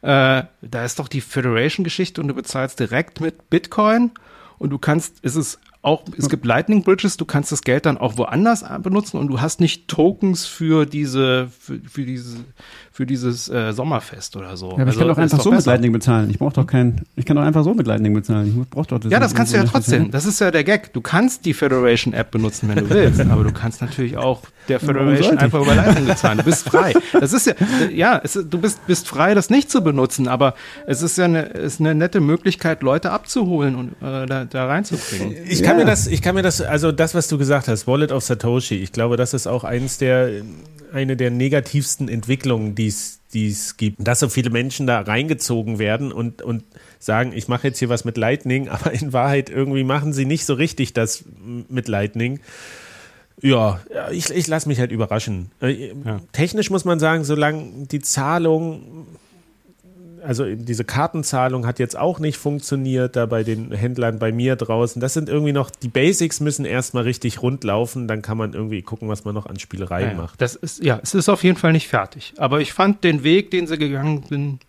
Äh, da ist doch die Federation-Geschichte und du bezahlst direkt mit Bitcoin und du kannst, ist es auch, es gibt Lightning Bridges, du kannst das Geld dann auch woanders benutzen und du hast nicht Tokens für diese, für, für diese, für dieses äh, Sommerfest oder so. Ja, aber also, ich kann doch einfach doch so besser. mit Lightning bezahlen. Ich brauche doch kein, ich kann doch einfach so mit Lightning bezahlen. Ich brauche doch das. Ja, das kannst du ja trotzdem. Das ist ja der Gag. Du kannst die Federation App benutzen, wenn du willst, aber du kannst natürlich auch der Federation einfach über Lightning bezahlen. Du bist frei. Das ist ja, ja, es, du bist, bist frei, das nicht zu benutzen, aber es ist ja eine, ist eine nette Möglichkeit, Leute abzuholen und äh, da, da reinzubringen. Ich kann mir das, ich kann mir das, also das, was du gesagt hast, Wallet of Satoshi, ich glaube, das ist auch eins der, eine der negativsten Entwicklungen, die es gibt, dass so viele Menschen da reingezogen werden und, und sagen, ich mache jetzt hier was mit Lightning, aber in Wahrheit irgendwie machen sie nicht so richtig das mit Lightning. Ja, ich, ich lasse mich halt überraschen. Äh, ja. Technisch muss man sagen, solange die Zahlung also diese Kartenzahlung hat jetzt auch nicht funktioniert, da bei den Händlern bei mir draußen. Das sind irgendwie noch, die Basics müssen erstmal richtig rund laufen, dann kann man irgendwie gucken, was man noch an Spielereien ja, macht. Das ist, ja, es ist auf jeden Fall nicht fertig. Aber ich fand den Weg, den sie gegangen sind,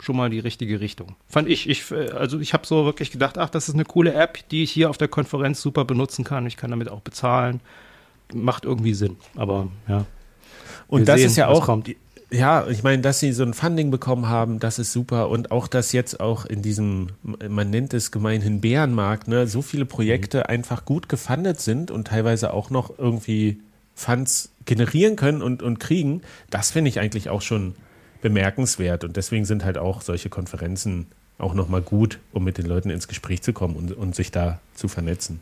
schon mal die richtige Richtung. Fand ich. ich also ich habe so wirklich gedacht, ach, das ist eine coole App, die ich hier auf der Konferenz super benutzen kann. Ich kann damit auch bezahlen. Macht irgendwie Sinn. Aber ja. Und das sehen, ist ja auch, ja, ich meine, dass sie so ein Funding bekommen haben, das ist super. Und auch, dass jetzt auch in diesem, man nennt es gemeinhin Bärenmarkt, ne, so viele Projekte mhm. einfach gut gefundet sind und teilweise auch noch irgendwie Funds generieren können und, und kriegen, das finde ich eigentlich auch schon bemerkenswert. Und deswegen sind halt auch solche Konferenzen auch nochmal gut, um mit den Leuten ins Gespräch zu kommen und, und sich da zu vernetzen.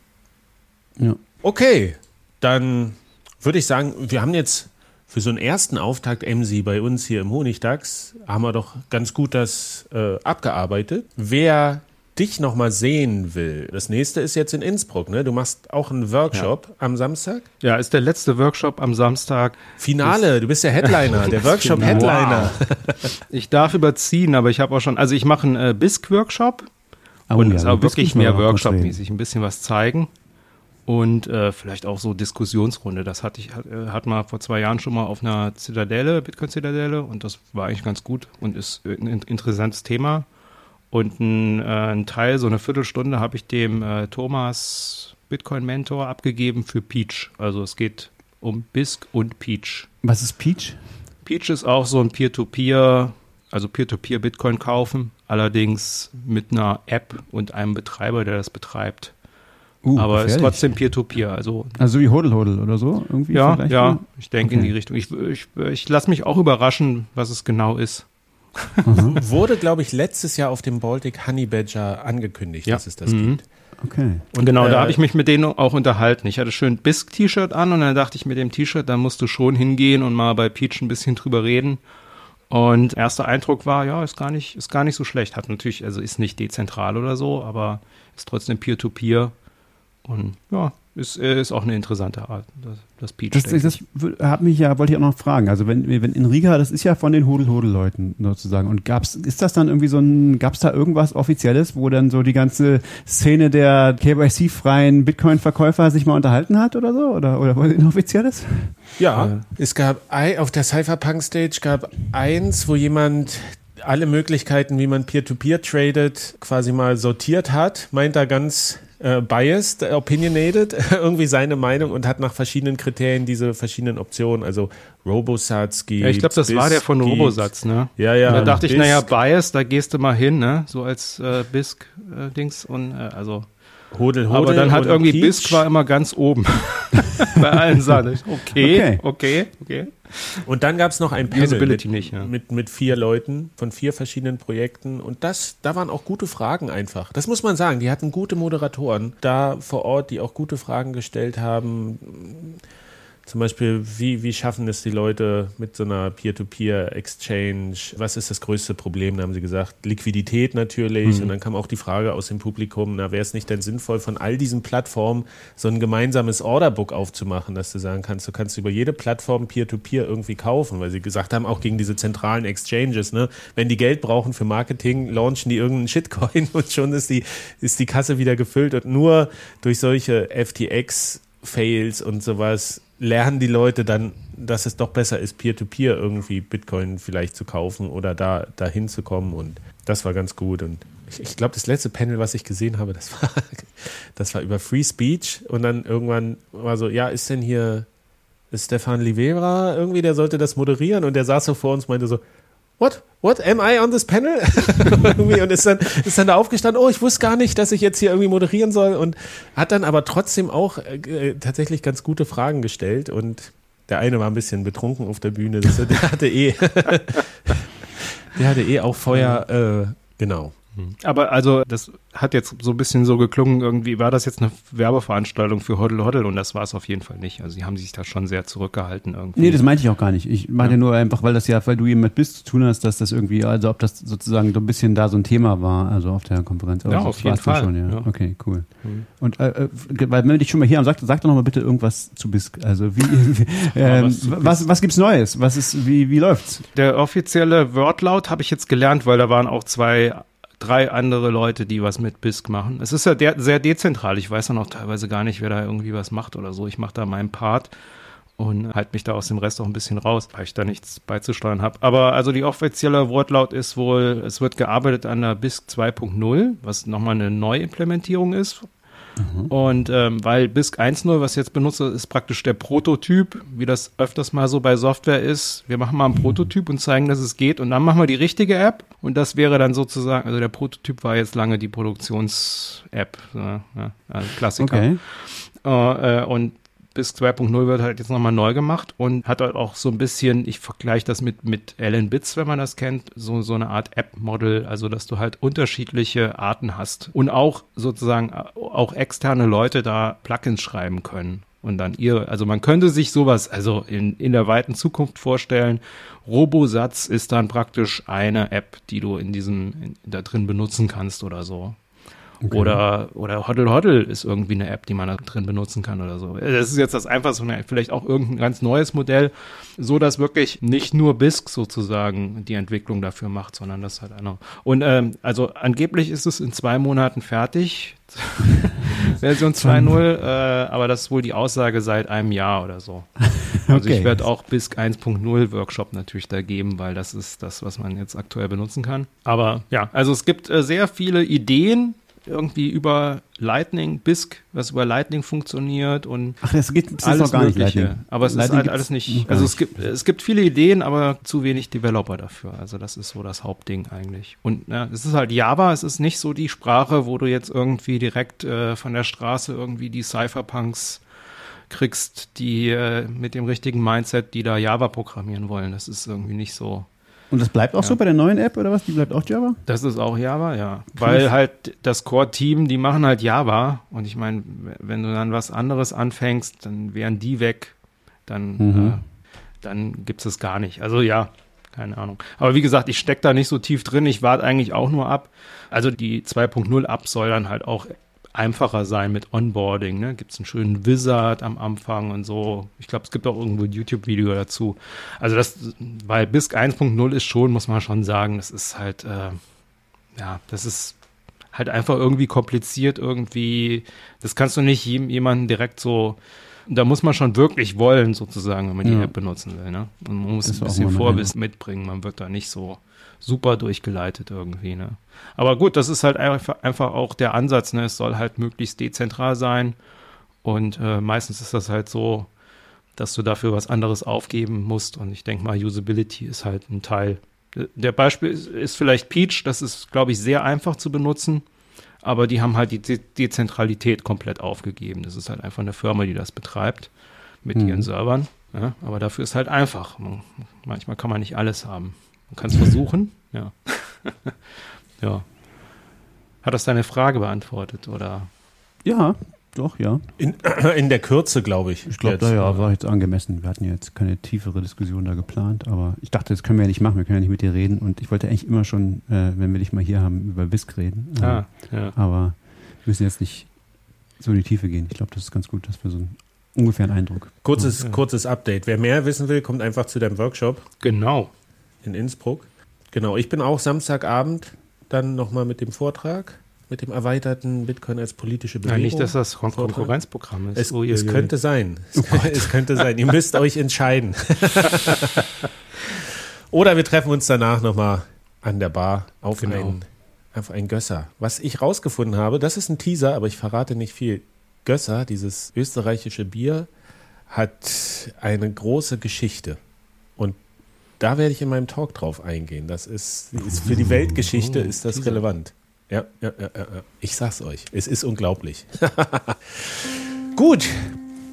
Ja. Okay, dann würde ich sagen, wir haben jetzt für so einen ersten Auftakt MC bei uns hier im Honigdachs haben wir doch ganz gut das äh, abgearbeitet. Wer dich noch mal sehen will, das nächste ist jetzt in Innsbruck, ne? Du machst auch einen Workshop ja. am Samstag? Ja, ist der letzte Workshop am Samstag. Finale, du bist der Headliner, der Workshop-Headliner. Wow. Ich darf überziehen, aber ich habe auch schon, also ich mache einen äh, BISC-Workshop. Oh, und ja, ist auch wirklich mehr Workshop-mäßig, ein bisschen was zeigen und äh, vielleicht auch so Diskussionsrunde. Das hatte ich, hat, äh, hat man vor zwei Jahren schon mal auf einer Zitadelle, Bitcoin-Zitadelle und das war eigentlich ganz gut und ist ein interessantes Thema. Und ein, äh, ein Teil, so eine Viertelstunde, habe ich dem äh, Thomas Bitcoin-Mentor abgegeben für Peach. Also es geht um BISC und Peach. Was ist Peach? Peach ist auch so ein Peer-to-Peer, -Peer, also Peer-to-Peer Bitcoin kaufen allerdings mit einer App und einem Betreiber, der das betreibt. Uh, Aber ist gefährlich. trotzdem Peer-to-Peer. Also Also wie Hodel Hodel oder so? Irgendwie ja, ja, ich denke in Okay. die Richtung. Ich, ich, ich lasse mich auch überraschen, was es genau ist. Wurde, glaube ich, letztes Jahr auf dem Baltic Honey Badger angekündigt, Ja. dass es das Mhm. gibt. Okay. Und genau, Äh, da habe ich mich mit denen auch unterhalten. Ich hatte schön Bisk-T-Shirt an und dann dachte ich mit dem T-Shirt, da musst du schon hingehen und mal bei Peach ein bisschen drüber reden. Und erster Eindruck war, ja, ist gar nicht, ist gar nicht so schlecht. Hat natürlich, also ist nicht dezentral oder so, aber ist trotzdem Peer-to-Peer. Und ja, ist, äh, ist auch eine interessante Art, das, das Peach. Das, das hat mich ja, wollte ich auch noch fragen. Also wenn, wenn in Riga, das ist ja von den Hodel-Hodel-Leuten sozusagen. Und gab's, ist das dann irgendwie so ein, gab's da irgendwas Offizielles, wo dann so die ganze Szene der KYC-freien Bitcoin-Verkäufer sich mal unterhalten hat oder so? Oder, oder was inoffizielles? Ja, es gab ein, auf der Cypherpunk Stage gab eins, wo jemand alle Möglichkeiten, wie man Peer-to-Peer tradet, quasi mal sortiert hat, meint er ganz äh, biased, äh, opinionated, irgendwie seine Meinung und hat nach verschiedenen Kriterien diese verschiedenen Optionen, also Robosats gibt. Ja, ich glaube, das war der von Bisk Robosatz, ne? Ja, ja. Und da dachte ich, Bisk. naja, Bias, da gehst du mal hin, ne? So als äh, Bisk-Dings und äh, also. Hodel, Hodel Aber dann hat irgendwie Peach. Bisk war immer ganz oben. Bei allen Sachen. Ich, Okay, Okay. okay, okay. Und dann gab es noch ein Panel mit, nicht, ja. mit, mit vier Leuten von vier verschiedenen Projekten. Und das, da waren auch gute Fragen einfach. Das muss man sagen. Die hatten gute Moderatoren da vor Ort, die auch gute Fragen gestellt haben. Zum Beispiel, wie, wie schaffen es die Leute mit so einer Peer-to-Peer-Exchange? Was ist das größte Problem? Da haben sie gesagt, Liquidität natürlich. Und dann kam auch die Frage aus dem Publikum, na, wäre es nicht denn sinnvoll, von all diesen Plattformen so ein gemeinsames Orderbook aufzumachen, dass du sagen kannst, du kannst über jede Plattform Peer-to-Peer irgendwie kaufen, weil sie gesagt haben, auch gegen diese zentralen Exchanges, ne, wenn die Geld brauchen für Marketing, launchen die irgendeinen Shitcoin und schon ist die, ist die Kasse wieder gefüllt und nur durch solche FTX Fails und sowas lernen die Leute dann, dass es doch besser ist, Peer-to-Peer irgendwie Bitcoin vielleicht zu kaufen oder da dahin zu kommen. Und das war ganz gut. Und ich, ich glaube, das letzte Panel, was ich gesehen habe, das war, das war über Free Speech. Und dann irgendwann war so, ja, ist denn hier ist Stefan Livera irgendwie, der sollte das moderieren? Und der saß so vor uns und meinte so, What? What? Am I on this panel? und ist dann, ist dann da aufgestanden, oh, ich wusste gar nicht, dass ich jetzt hier irgendwie moderieren soll und hat dann aber trotzdem auch äh, tatsächlich ganz gute Fragen gestellt und der eine war ein bisschen betrunken auf der Bühne, das, der hatte eh, der hatte eh auch Feuer, äh, genau. Aber also, das hat jetzt so ein bisschen so geklungen, irgendwie war das jetzt eine Werbeveranstaltung für Hoddle Hoddle und das war es auf jeden Fall nicht. Also sie haben sich da schon sehr zurückgehalten irgendwie. Nee, das meinte ich auch gar nicht. Ich meinte nur einfach, weil das ja, weil du jemand bist, zu tun hast, dass das irgendwie, also ob das sozusagen so ein bisschen da so ein Thema war, also auf der Konferenz. Aber Ja, das auf jeden Fall, Schon, ja. ja. Okay, cool. Mhm. Und äh, äh, weil wenn wir dich schon mal hier haben, sag, sag doch noch mal bitte irgendwas zu BISC. Also wie, ähm, was was, was gibt's Neues? Was ist, wie, wie läuft's? Der offizielle Wordlaut habe ich jetzt gelernt, weil da waren auch zwei, drei andere Leute, die was mit BISC machen. Es ist ja der, sehr dezentral. Ich weiß dann auch teilweise gar nicht, wer da irgendwie was macht oder so. Ich mache da meinen Part und halte mich da aus dem Rest auch ein bisschen raus, weil ich da nichts beizusteuern habe. Aber also die offizielle Wortlaut ist wohl, es wird gearbeitet an der BISC 2.0, was nochmal eine Neuimplementierung ist und ähm, weil BISC 1.0, was ich jetzt benutze, ist praktisch der Prototyp, wie das öfters mal so bei Software ist. Wir machen mal einen Prototyp und zeigen, dass es geht und dann machen wir die richtige App und das wäre dann sozusagen, also der Prototyp war jetzt lange die Produktions-App, so, ja, also Klassiker. Okay. Äh, und bis 2.0 wird halt jetzt nochmal neu gemacht und hat halt auch so ein bisschen, ich vergleiche das mit, mit Alan Bits, wenn man das kennt, so, so eine Art App-Model, also dass du halt unterschiedliche Arten hast und auch sozusagen äh, auch externe Leute da Plugins schreiben können. Und dann ihre, also man könnte sich sowas, also in, in der weiten Zukunft vorstellen, Robosatz ist dann praktisch eine App, die du in diesem, in, da drin benutzen kannst oder so. Oder, oder Hoddle Hoddle ist irgendwie eine App, die man da drin benutzen kann oder so. Das ist jetzt das einfachste, vielleicht auch irgendein ganz neues Modell, so dass wirklich nicht nur BISC sozusagen die Entwicklung dafür macht, sondern das halt einer. Und ähm, also angeblich ist es in zwei Monaten fertig, Version 2.0, äh, aber das ist wohl die Aussage seit einem Jahr oder so. Also Okay. ich werde auch BISC 1.0 Workshop natürlich da geben, weil das ist das, was man jetzt aktuell benutzen kann. Aber ja, also es gibt äh, sehr viele Ideen irgendwie über Lightning, BISC, was über Lightning funktioniert und Ach, das ist alles noch gar nicht Mögliche. Lightning. Aber es Lightning ist halt alles nicht. Also es gibt, es gibt viele Ideen, aber zu wenig Developer dafür. Also das ist so das Hauptding eigentlich. Und ja, es ist halt Java, es ist nicht so die Sprache, wo du jetzt irgendwie direkt äh, von der Straße irgendwie die Cypherpunks kriegst, die äh, mit dem richtigen Mindset, die da Java programmieren wollen. Das ist irgendwie nicht so. Und das bleibt auch Ja. so bei der neuen App oder was? Die bleibt auch Java? Das ist auch Java, ja. Weil halt das Core-Team, die machen halt Java. Und ich meine, wenn du dann was anderes anfängst, dann wären die weg. Dann, Mhm. äh, dann gibt's es gar nicht. Also ja, keine Ahnung. Aber wie gesagt, ich steck da nicht so tief drin. Ich warte eigentlich auch nur ab. Also die 2.0 App soll dann halt auch einfacher sein mit Onboarding. Ne? Gibt es einen schönen Wizard am Anfang und so. Ich glaube, es gibt auch irgendwo ein YouTube-Video dazu. Also das, weil BISC 1.0 ist schon, muss man schon sagen, das ist halt, äh, ja, das ist halt einfach irgendwie kompliziert, irgendwie, das kannst du nicht jem- jemanden direkt so, da muss man schon wirklich wollen, sozusagen, wenn man die Ja. App benutzen will. Ne? Und man muss Das ein bisschen Vorwissen mitbringen, man wird da nicht so super durchgeleitet irgendwie. Ne? Aber gut, das ist halt einfach, einfach auch der Ansatz, ne? es soll halt möglichst dezentral sein und äh, meistens ist das halt so, dass du dafür was anderes aufgeben musst. Und ich denke mal, Usability ist halt ein Teil. Der Beispiel ist, ist vielleicht Peach, das ist, glaube ich, sehr einfach zu benutzen, aber die haben halt die De Dezentralität komplett aufgegeben. Das ist halt einfach eine Firma, die das betreibt mit Mhm. ihren Servern. Ja, aber dafür ist halt einfach. Man, manchmal kann man nicht alles haben. Man kann es versuchen, ja. ja. Hat das deine Frage beantwortet, oder? Ja, doch, ja. In, in der Kürze, glaube ich. Ich glaube, da ja, war jetzt angemessen. Wir hatten ja jetzt keine tiefere Diskussion da geplant, aber ich dachte, das können wir ja nicht machen. Wir können ja nicht mit dir reden. Und ich wollte eigentlich immer schon, äh, wenn wir dich mal hier haben, über BISC reden. Äh, Ah, ja. Aber wir müssen jetzt nicht so in die Tiefe gehen. Ich glaube, das ist ganz gut, dass wir so einen ungefähren Eindruck. Kurzes, Ja. kurzes Update. Wer mehr wissen will, kommt einfach zu deinem Workshop Genau. In Innsbruck. Genau, ich bin auch Samstagabend dann nochmal mit dem Vortrag, mit dem erweiterten Bitcoin als politische Ja, Bewegung. nicht, dass das Kon Vortrag. Konkurrenzprogramm ist. Es, Oh, es könnte sein. Es, es könnte sein. Ihr müsst euch entscheiden. Oder wir treffen uns danach nochmal an der Bar auf, Genau. einen, auf einen Gösser. Was ich rausgefunden habe, das ist ein Teaser, aber ich verrate nicht viel. Gösser, dieses österreichische Bier, hat eine große Geschichte. Da werde ich in meinem Talk drauf eingehen. Das ist, ist für die Weltgeschichte ist das relevant. Ja, ja, ja, ja, ja. Ich sag's euch. Es ist unglaublich. Gut,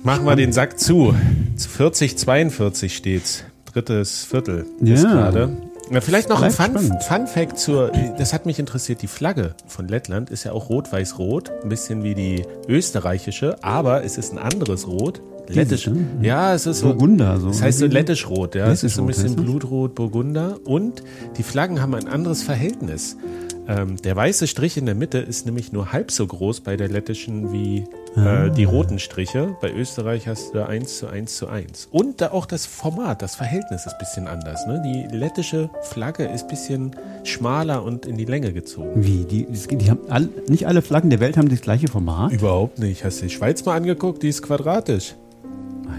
machen wir den Sack zu. 40, 42 steht's. Drittes Viertel ist Ja. gerade. Na, vielleicht noch ein Bleibt Fun, spannend. Fun Fact zur, das hat mich interessiert, die Flagge von Lettland ist ja auch rot-weiß-rot, ein bisschen wie die österreichische, aber es ist ein anderes Rot. Lettisch. ne? Ja, es ist so. Burgunder, so. Das heißt so lettisch-rot, ja. Es ist so ein bisschen blutrot, Burgunder. Und die Flaggen haben ein anderes Verhältnis. Ähm, der weiße Strich in der Mitte ist nämlich nur halb so groß bei der lettischen wie Ah. äh, die roten Striche. Bei Österreich hast du da 1 zu 1 zu 1. Und da auch das Format, das Verhältnis ist ein bisschen anders. Ne? Die lettische Flagge ist ein bisschen schmaler und in die Länge gezogen. Wie? Die, geht- die haben all, nicht alle Flaggen der Welt haben das gleiche Format. Überhaupt nicht. Hast du die Schweiz mal angeguckt? Die ist quadratisch. Ah,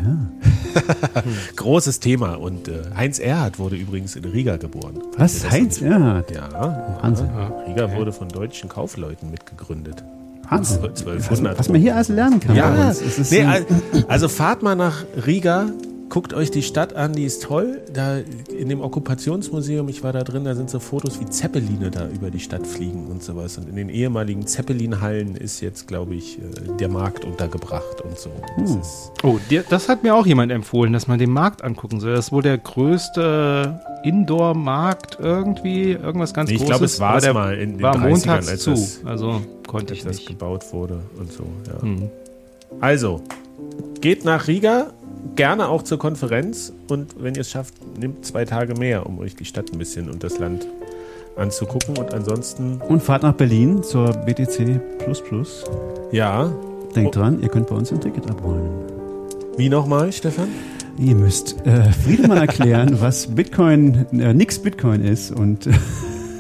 ja. Großes Thema. Und äh, Heinz Erhardt wurde übrigens in Riga geboren. Was? Heinz Erhardt? Ja, Wahnsinn. ja. Riga wurde von deutschen Kaufleuten mitgegründet. Wahnsinn. 1200. Was man hier alles lernen kann. Ja. Es ist nee, so- al- also fahrt mal nach Riga, guckt euch die Stadt an, die ist toll. Da in dem Okkupationsmuseum, ich war da drin, da sind so Fotos, wie Zeppeline da über die Stadt fliegen und sowas. Und in den ehemaligen Zeppelin-Hallen ist jetzt, glaube ich, äh, der Markt untergebracht und so. Das Hm. ist, Oh, dir, das hat mir auch jemand empfohlen, dass man den Markt angucken soll. Das ist wohl der größte Indoor-Markt irgendwie, irgendwas ganz Nee, ich Großes. glaube, es war der mal in den war 30ern, montags als zu, das- also konnte ich das nicht. gebaut wurde und so. Ja. Hm. Also, geht nach Riga, gerne auch zur Konferenz und wenn ihr es schafft, nehmt zwei Tage mehr, um euch die Stadt ein bisschen und das Land anzugucken und ansonsten, Und fahrt nach Berlin zur BTC. ja, Denkt Oh. dran, ihr könnt bei uns ein Ticket abholen. wie nochmal, Stefan? Ihr müsst äh, Friedemann erklären, was Bitcoin, äh, nix Bitcoin ist und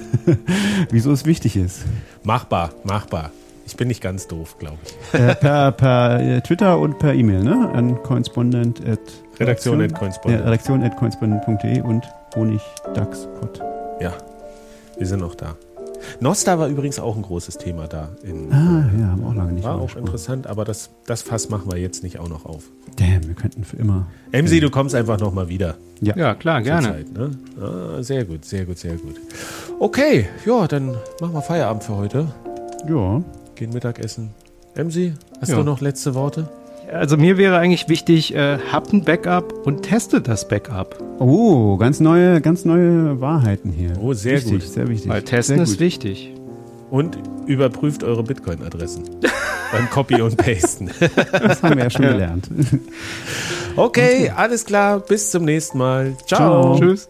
wieso es wichtig ist. Machbar, machbar. Ich bin nicht ganz doof, glaube ich. Äh, per per äh, Twitter und per E-Mail, ne? An correspondent at Redaktion at Ja, correspondent. Redaktion at correspondent.de und honigdachspot. Ja, wir sind noch da. Nostar war übrigens auch ein großes Thema da. In, Ah, ja, haben wir auch lange nicht war auch gesprochen. interessant, aber das, das Fass machen wir jetzt nicht auch noch auf. Damn, wir könnten für immer. MC, du kommst einfach nochmal wieder. Ja, klar, zur gerne. Zeit, ne? ah, sehr gut, sehr gut, sehr gut. Okay, ja, dann machen wir Feierabend für heute. Ja. Gehen Mittagessen. MC, hast Ja. du noch letzte Worte? Also mir wäre eigentlich wichtig, äh, habt ein Backup und testet das Backup. Oh, ganz neue, ganz neue Wahrheiten hier. Oh, sehr wichtig, gut. Sehr wichtig. Weil testen sehr ist gut. wichtig. Und überprüft eure Bitcoin-Adressen beim Copy und Pasten. Das haben wir ja schon gelernt. Okay, alles klar. Bis zum nächsten Mal. Ciao. Ciao. Tschüss.